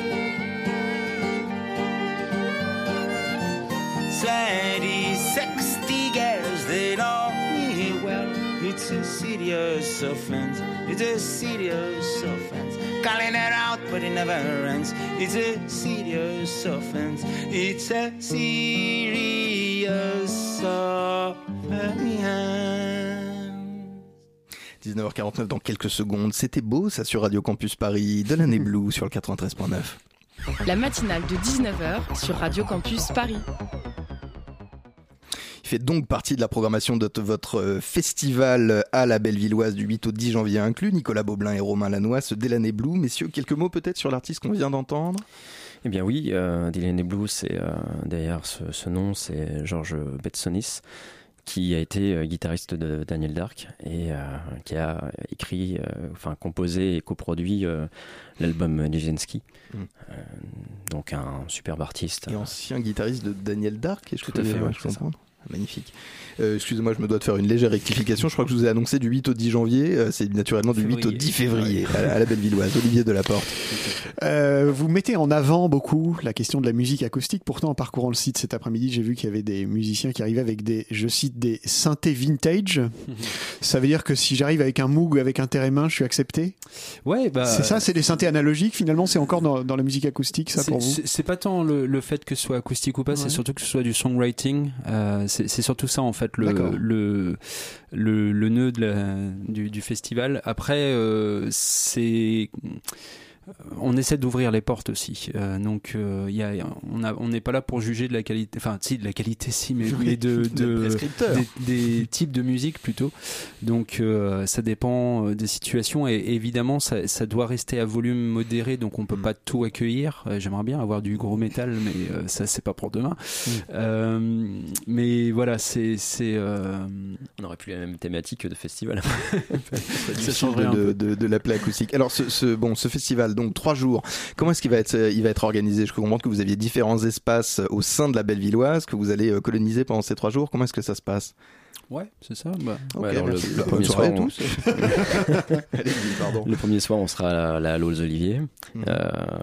S15: Twenty, sixty girls, they know me well. It's a serious offense, it's a serious offense. Calling it out, but it never ends. It's a serious offense, it's a serious offense.
S1: 19h49 dans quelques secondes. C'était beau ça sur Radio Campus Paris, de l'année Blue sur le 93.9.
S11: La matinale de 19h sur Radio Campus Paris.
S1: Il fait donc partie de la programmation de votre euh, festival à la Bellevilloise du 8 au 10 janvier inclus. Nicolas Beaublin et Romain Lannoy, ce Delaney Blue. Messieurs, quelques mots peut-être sur l'artiste qu'on vient d'entendre?
S14: Eh bien oui, euh, Delaney Blue, c'est euh, derrière ce, ce nom, c'est Georges Betsonis, qui a été euh, guitariste de Daniel Dark et euh, qui a écrit, euh, enfin composé et coproduit l'album Nijinsky. Mm. donc un superbe artiste.
S1: Et ancien guitariste de Daniel Dark,
S14: je Tout à fait, je comprends.
S1: Magnifique. Euh, excusez-moi, je me dois de faire une légère rectification. Je crois que je vous ai annoncé du 8 au 10 janvier. Euh, c'est naturellement du 8 au 10 février à, la Bellevilloise. Olivier Delaporte.
S10: Euh, vous mettez en avant beaucoup la question de la musique acoustique. Pourtant, en parcourant le site cet après-midi, j'ai vu qu'il y avait des musiciens qui arrivaient avec des, je cite, des synthés vintage. (laughs) ça veut dire que si j'arrive avec un Moog avec un Térémin, je suis accepté?
S13: Ouais, bah.
S10: C'est ça, c'est des synthés analogiques finalement. C'est encore dans, dans, la musique acoustique, ça pour vous?
S13: C'est pas tant le, fait que ce soit acoustique ou pas, c'est surtout que ce soit du songwriting. C'est surtout ça en fait le, le, le, le, nœud de la, du, du, festival. Après, euh, c'est on essaie d'ouvrir les portes aussi. Euh, donc, euh, y a, on n'est pas là pour juger de la qualité, enfin, si, de la qualité, si, mais, (laughs) de, de des, types de musique plutôt. Donc, euh, ça dépend des situations et évidemment, ça, ça, doit rester à volume modéré, donc on peut mm. pas tout accueillir. J'aimerais bien avoir du gros métal, mais ça, c'est pas pour demain. Mm. mais voilà, c'est.
S14: On aurait plus la même thématique de festival. (laughs)
S1: ça changerait de, de, de, la plaque acoustique. Alors, ce, ce, bon, ce festival donc trois jours. Comment est-ce qu'il va être, euh, il va être organisé? Je comprends que vous aviez différents espaces euh, au sein de la Bellevilloise que vous allez euh, coloniser pendant ces trois jours. Comment est-ce que ça se passe?
S13: Ouais, c'est ça.
S14: Bah. le, premier soir, on... (laughs) le premier soir, on sera à la, Halle aux Oliviers. Mhm.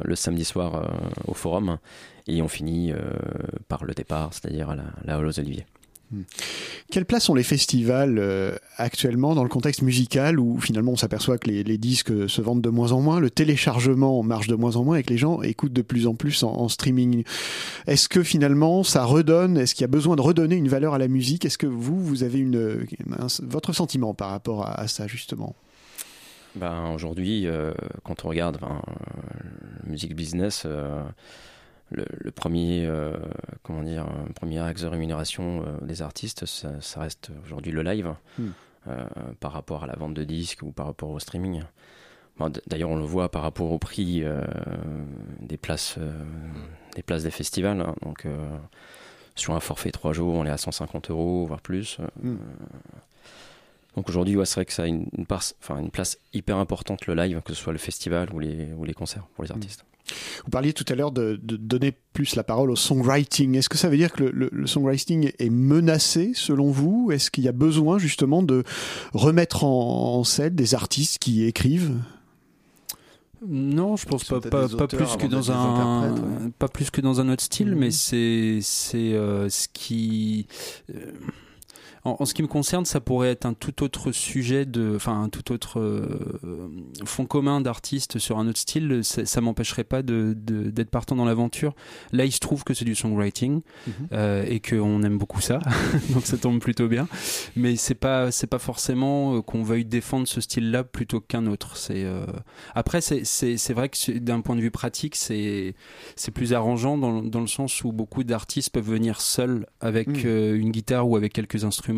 S14: le samedi soir, au Forum. Et on finit par le départ, c'est-à-dire à la, la Halle aux
S10: Hmm. Quelle place ont les festivals euh, actuellement dans le contexte musical où finalement on s'aperçoit que les, disques se vendent de moins en moins, le téléchargement marche de moins en moins et que les gens écoutent de plus en plus en, streaming? Est-ce que finalement ça redonne, est-ce qu'il y a besoin de redonner une valeur à la musique? Est-ce que vous, vous avez une, votre sentiment par rapport à, ça justement?
S14: Ben, Aujourd'hui, euh, quand on regarde ben, musique business, le, premier, euh, comment dire, premier axe de rémunération euh, des artistes, ça, reste aujourd'hui le live, hmm. euh, par rapport à la vente de disques ou par rapport au streaming. D'ailleurs, on le voit par rapport au prix des places, des places des festivals. Hein. donc, sur un forfait 3 jours, on est à 150 euros, voire plus. Hmm. Donc aujourd'hui, ouais, c'est vrai que ça a une, place hyper importante le live, que ce soit le festival ou les, ou les concerts pour les hmm. artistes.
S10: Vous parliez tout à l'heure de, donner plus la parole au songwriting. Est-ce que ça veut dire que le, songwriting est menacé selon vous? Est-ce qu'il y a besoin justement de remettre en, scène des artistes qui écrivent?
S13: Non, je pense pas, pas, plus que dans un pas plus que dans un autre style, mmh. mais c'est c'est euh, ce qui euh, en, ce qui me concerne, ça pourrait être un tout autre sujet, de, enfin un tout autre euh, fond commun d'artistes sur un autre style. Ça, ça m'empêcherait pas d'être de, partant dans l'aventure. Là, il se trouve que c'est du songwriting mhm. euh, et qu'on aime beaucoup ça, (laughs) donc ça tombe plutôt bien. Mais c'est pas c'est pas forcément euh, qu'on veuille défendre ce style-là plutôt qu'un autre. C'est après c'est vrai que d'un point de vue pratique, c'est c'est plus arrangeant dans, dans, le sens où beaucoup d'artistes peuvent venir seuls avec mhm. une guitare ou avec quelques instruments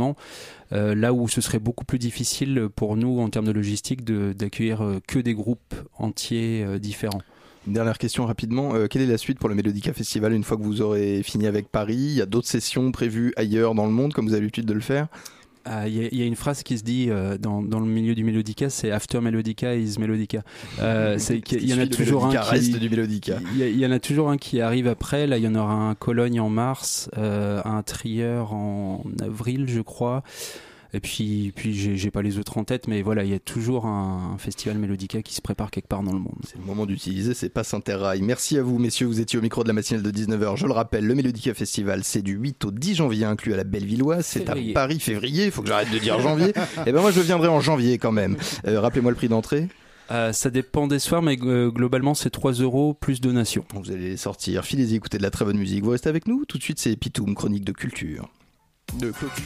S13: euh, là où ce serait beaucoup plus difficile pour nous en termes de logistique d'accueillir euh, que des groupes entiers euh, différents.
S1: Une dernière question rapidement. quelle est la suite pour le Melodica Festival une fois que vous aurez fini avec Paris? Il y a d'autres sessions prévues ailleurs dans le monde comme vous avez l'habitude de le faire?
S13: Ah, il y, a une phrase qui se dit dans, dans, le milieu du Melodica, c'est After Melodica is Melodica. (laughs)
S1: c'est qu'il y en a toujours un qui du.
S13: Il y, en a toujours un qui arrive après. Là, il y en aura un Cologne en mars, un Trier en avril, je crois. Et puis, puis j'ai pas les autres en tête, mais voilà, il y a toujours un, festival Mélodica qui se prépare quelque part dans le monde.
S1: C'est le moment d'utiliser ces passes interrail. Merci à vous, messieurs. Vous étiez au micro de la matinale de 19h. Je le rappelle, le Mélodica Festival, c'est du 8 au 10 janvier inclus à la Bellevilloise. C'est à Paris, février. Il faut que j'arrête de dire janvier. Et (laughs) eh ben moi, je viendrai en janvier quand même. Euh, rappelez-moi le prix d'entrée.
S13: Euh, ça dépend des soirs, mais euh, globalement, c'est 3 euros plus donation.
S1: Vous allez sortir, filez-y, écouter de la très bonne musique. Vous restez avec nous Tout de suite, c'est Pitoum, chronique de culture. De clôture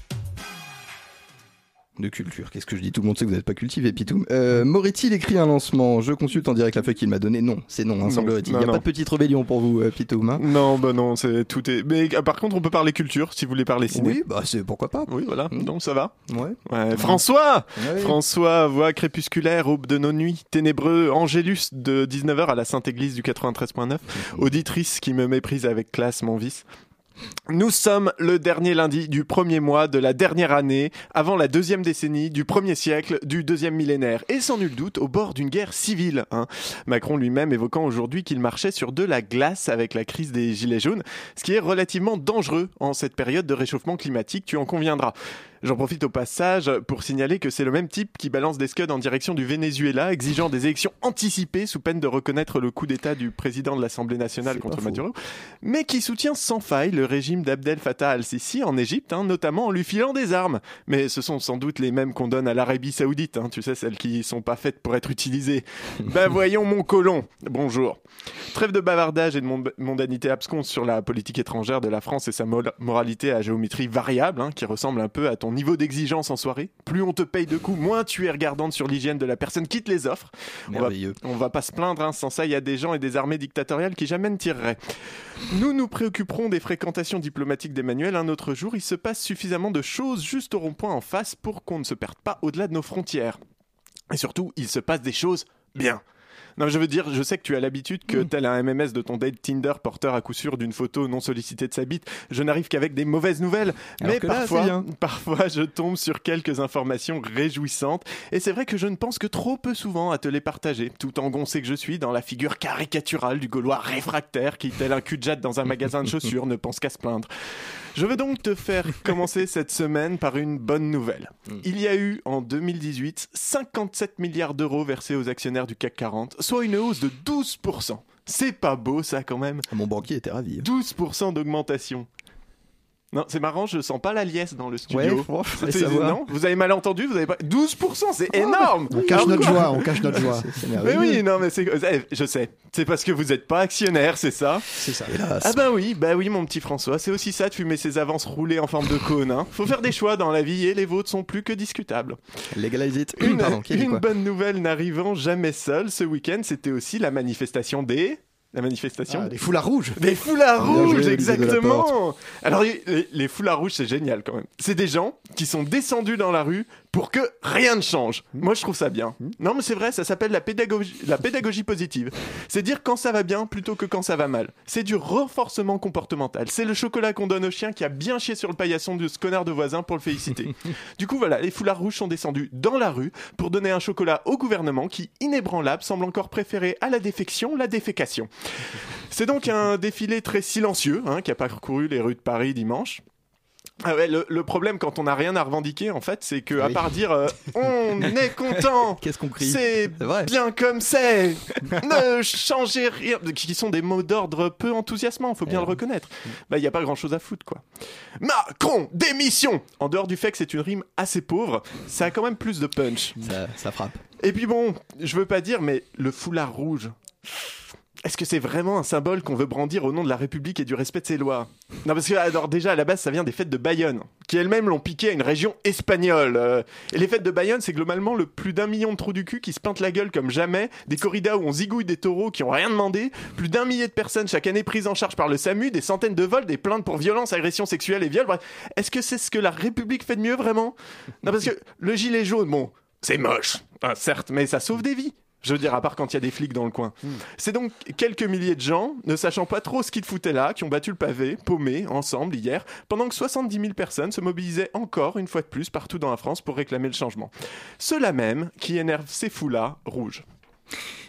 S1: de culture. Qu'est-ce que je dis? Tout le monde sait que vous n'êtes pas cultivé, Pitoum. Euh, M'aurait-il écrit un lancement Je consulte en direct la feuille qu'il m'a donnée. Non, c'est non, hein, semblerait-il. Il n'y a pas de petite rébellion pour vous, euh, Pitoum. Hein
S16: non, bah non, c'est tout est. Mais euh, par contre, on peut parler culture si vous voulez parler ciné.
S1: Oui, bah c'est pourquoi pas.
S16: Oui, voilà.
S1: Hmm.
S16: Donc ça va.
S1: Ouais.
S16: François, François, voix crépusculaire, aube de nos nuits, ténébreux, Angélus de 19h à la Sainte Église du 93.9, hmm. auditrice qui me méprise avec classe, mon vice. Nous sommes le dernier lundi du premier mois de la dernière année, avant la deuxième décennie du premier siècle du deuxième millénaire, et sans nul doute au bord d'une guerre civile. Hein. Macron lui-même évoquant aujourd'hui qu'il marchait sur de la glace avec la crise des Gilets jaunes, ce qui est relativement dangereux en cette période de réchauffement climatique, tu en conviendras. J'en profite au passage pour signaler que c'est le même type qui balance des scuds en direction du Venezuela, exigeant des élections anticipées sous peine de reconnaître le coup d'État du président de l'Assemblée nationale contre Maduro, mais qui soutient sans faille le régime d'Abdel Fattah al-Sisi en Égypte, hein, notamment en lui filant des armes. Mais ce sont sans doute les mêmes qu'on donne à l'Arabie Saoudite, hein, tu sais, celles qui sont pas faites pour être utilisées. (laughs) ben voyons mon colon, bonjour. Trêve de bavardage et de mondanité absconce sur la politique étrangère de la France et sa moralité à géométrie variable, hein, qui ressemble un peu à ton niveau d'exigence en soirée. Plus on te paye de coups, moins tu es regardante sur l'hygiène de la personne qui te les offre.
S1: Merveilleux.
S16: On va, va pas se plaindre, hein. sans ça, il y a des gens et des armées dictatoriales qui jamais ne tireraient. Nous nous préoccuperons des fréquentations diplomatiques d'Emmanuel un autre jour. Il se passe suffisamment de choses juste au rond-point en face pour qu'on ne se perde pas au-delà de nos frontières. Et surtout, il se passe des choses bien. Non, je veux dire, je sais que tu as l'habitude que, mm. tel un MMS de ton date Tinder porteur à coup sûr d'une photo non sollicitée de sa bite, je n'arrive qu'avec des mauvaises nouvelles. mais parfois, (laughs) parfois, je tombe sur quelques informations réjouissantes. Et c'est vrai que je ne pense que trop peu souvent à te les partager, tout engoncé que je suis dans la figure caricaturale du Gaulois réfractaire qui, tel un cul de jatte dans un magasin de (laughs) chaussures, ne pense qu'à se plaindre. Je veux donc te faire (laughs) commencer cette semaine par une bonne nouvelle. Mm. Il y a eu en 2018 57 milliards d'euros versés aux actionnaires du CAC 40, soit une hausse de 12%. C'est pas beau ça quand même.
S1: Mon banquier était ravi.
S16: 12% d'augmentation. Non, c'est marrant, je sens pas la liesse dans le studio.
S1: Ouais,
S16: non, vous avez mal entendu, vous avez pas 12%, c'est énorme.
S10: On cache notre joie, on cache notre joie. (laughs)
S16: mais oui, non mais c'est eh, je sais. C'est parce que vous êtes pas actionnaire, c'est ça
S10: C'est ça.
S16: Ah bah oui, bah oui mon petit François, c'est aussi ça de fumer ses avances roulées en forme de cône hein. Faut faire des choix dans la vie et les vôtres sont plus que discutables.
S1: Legalize it.
S16: Une, une bonne nouvelle n'arrivant jamais seule, ce week-end, c'était aussi la manifestation des la manifestation.
S10: Ah, des foulards rouges.
S16: Des foulards rouges, exactement. Alors les, foulards rouges, c'est génial quand même. C'est des gens qui sont descendus dans la rue pour que rien ne change. Hmm. Moi, je trouve ça bien. Hmm. Non, mais c'est vrai, ça s'appelle la pédagogie, la pédagogie positive. C'est dire quand ça va bien plutôt que quand ça va mal. C'est du renforcement comportemental. C'est le chocolat qu'on donne au chien qui a bien chié sur le paillasson de ce connard de voisin pour le féliciter. (laughs) du coup, voilà, les foulards rouges sont descendus dans la rue pour donner un chocolat au gouvernement qui, inébranlable, semble encore préférer à la défection la défécation. C'est donc un défilé très silencieux hein, qui a parcouru les rues de Paris dimanche. Ah ouais, le, problème quand on n'a rien à revendiquer en fait, c'est que à part dire euh, on (laughs) est content,
S1: qu'est-ce qu'on crie
S16: C'est bien comme c'est, ne changez rien, qui sont des mots d'ordre peu enthousiasmants, faut bien le reconnaître. Bah il y a pas grand-chose à foutre quoi. Macron démission. En dehors du fait que c'est une rime assez pauvre, ça a quand même plus de punch.
S1: Ça, ça frappe.
S16: Et puis bon, je veux pas dire, mais le foulard rouge. Est-ce que c'est vraiment un symbole qu'on veut brandir au nom de la République et du respect de ses lois? Non, parce que alors déjà à la base ça vient des fêtes de Bayonne, qui elles-mêmes l'ont piqué à une région espagnole. Euh, et les fêtes de Bayonne, c'est globalement le plus d'un million de trous du cul qui se peintent la gueule comme jamais, des corridas où on zigouille des taureaux qui ont rien demandé, plus d'un millier de personnes chaque année prises en charge par le SAMU, des centaines de vols, des plaintes pour violence, agression sexuelle et viol. Bref, est-ce que c'est ce que la République fait de mieux vraiment? Non, parce que le gilet jaune, bon, c'est moche, certes, mais ça sauve des vies. Je veux dire, à part quand il y a des flics dans le coin. Hmm. C'est donc quelques milliers de gens, ne sachant pas trop ce qu'ils foutaient là, qui ont battu le pavé, paumé, ensemble, hier, pendant que 70 000 personnes se mobilisaient encore, une fois de plus, partout dans la France pour réclamer le changement. Ceux-là même qui énervent ces fous-là rouges.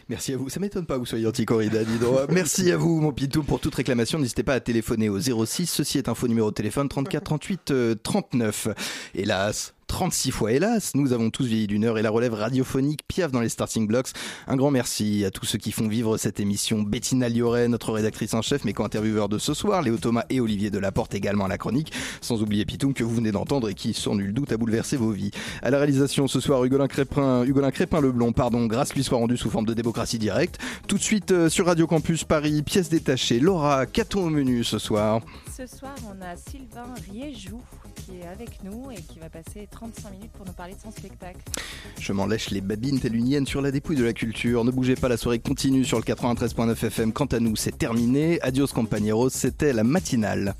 S1: Merci à vous. Ça m'étonne pas que vous soyez anti-corrida, (laughs) Merci à vous, mon Pitou, pour toute réclamation. N'hésitez pas à téléphoner au 06. Ceci est un faux numéro de téléphone 34 38 39. Hélas, 36 fois hélas. Nous avons tous vieilli d'une heure et la relève radiophonique piaf dans les starting blocks. Un grand merci à tous ceux qui font vivre cette émission. Bettina Lioret, notre rédactrice en chef, mais co-intervieweur de ce soir, Léo Thomas et Olivier Delaporte également à la chronique. Sans oublier Pitoum que vous venez d'entendre et qui, sans nul doute, a bouleversé vos vies. À la réalisation ce soir, Hugolin Crépin, Hugolin Crépin Leblond, pardon, grâce lui soit rendue sous forme de démocratie directe. Tout de suite euh, sur Radio Campus Paris, pièce détachée. Laura, qu'a-t-on au menu ce soir?
S17: Ce soir, on a Sylvain Riéjou qui est avec nous et qui va passer 35 minutes pour nous parler de son spectacle.
S1: Je m'en lèche les babines telle une sur la dépouille de la culture. Ne bougez pas, la soirée continue sur le 93.9 FM. Quant à nous, c'est terminé. Adios compañeros, c'était la matinale.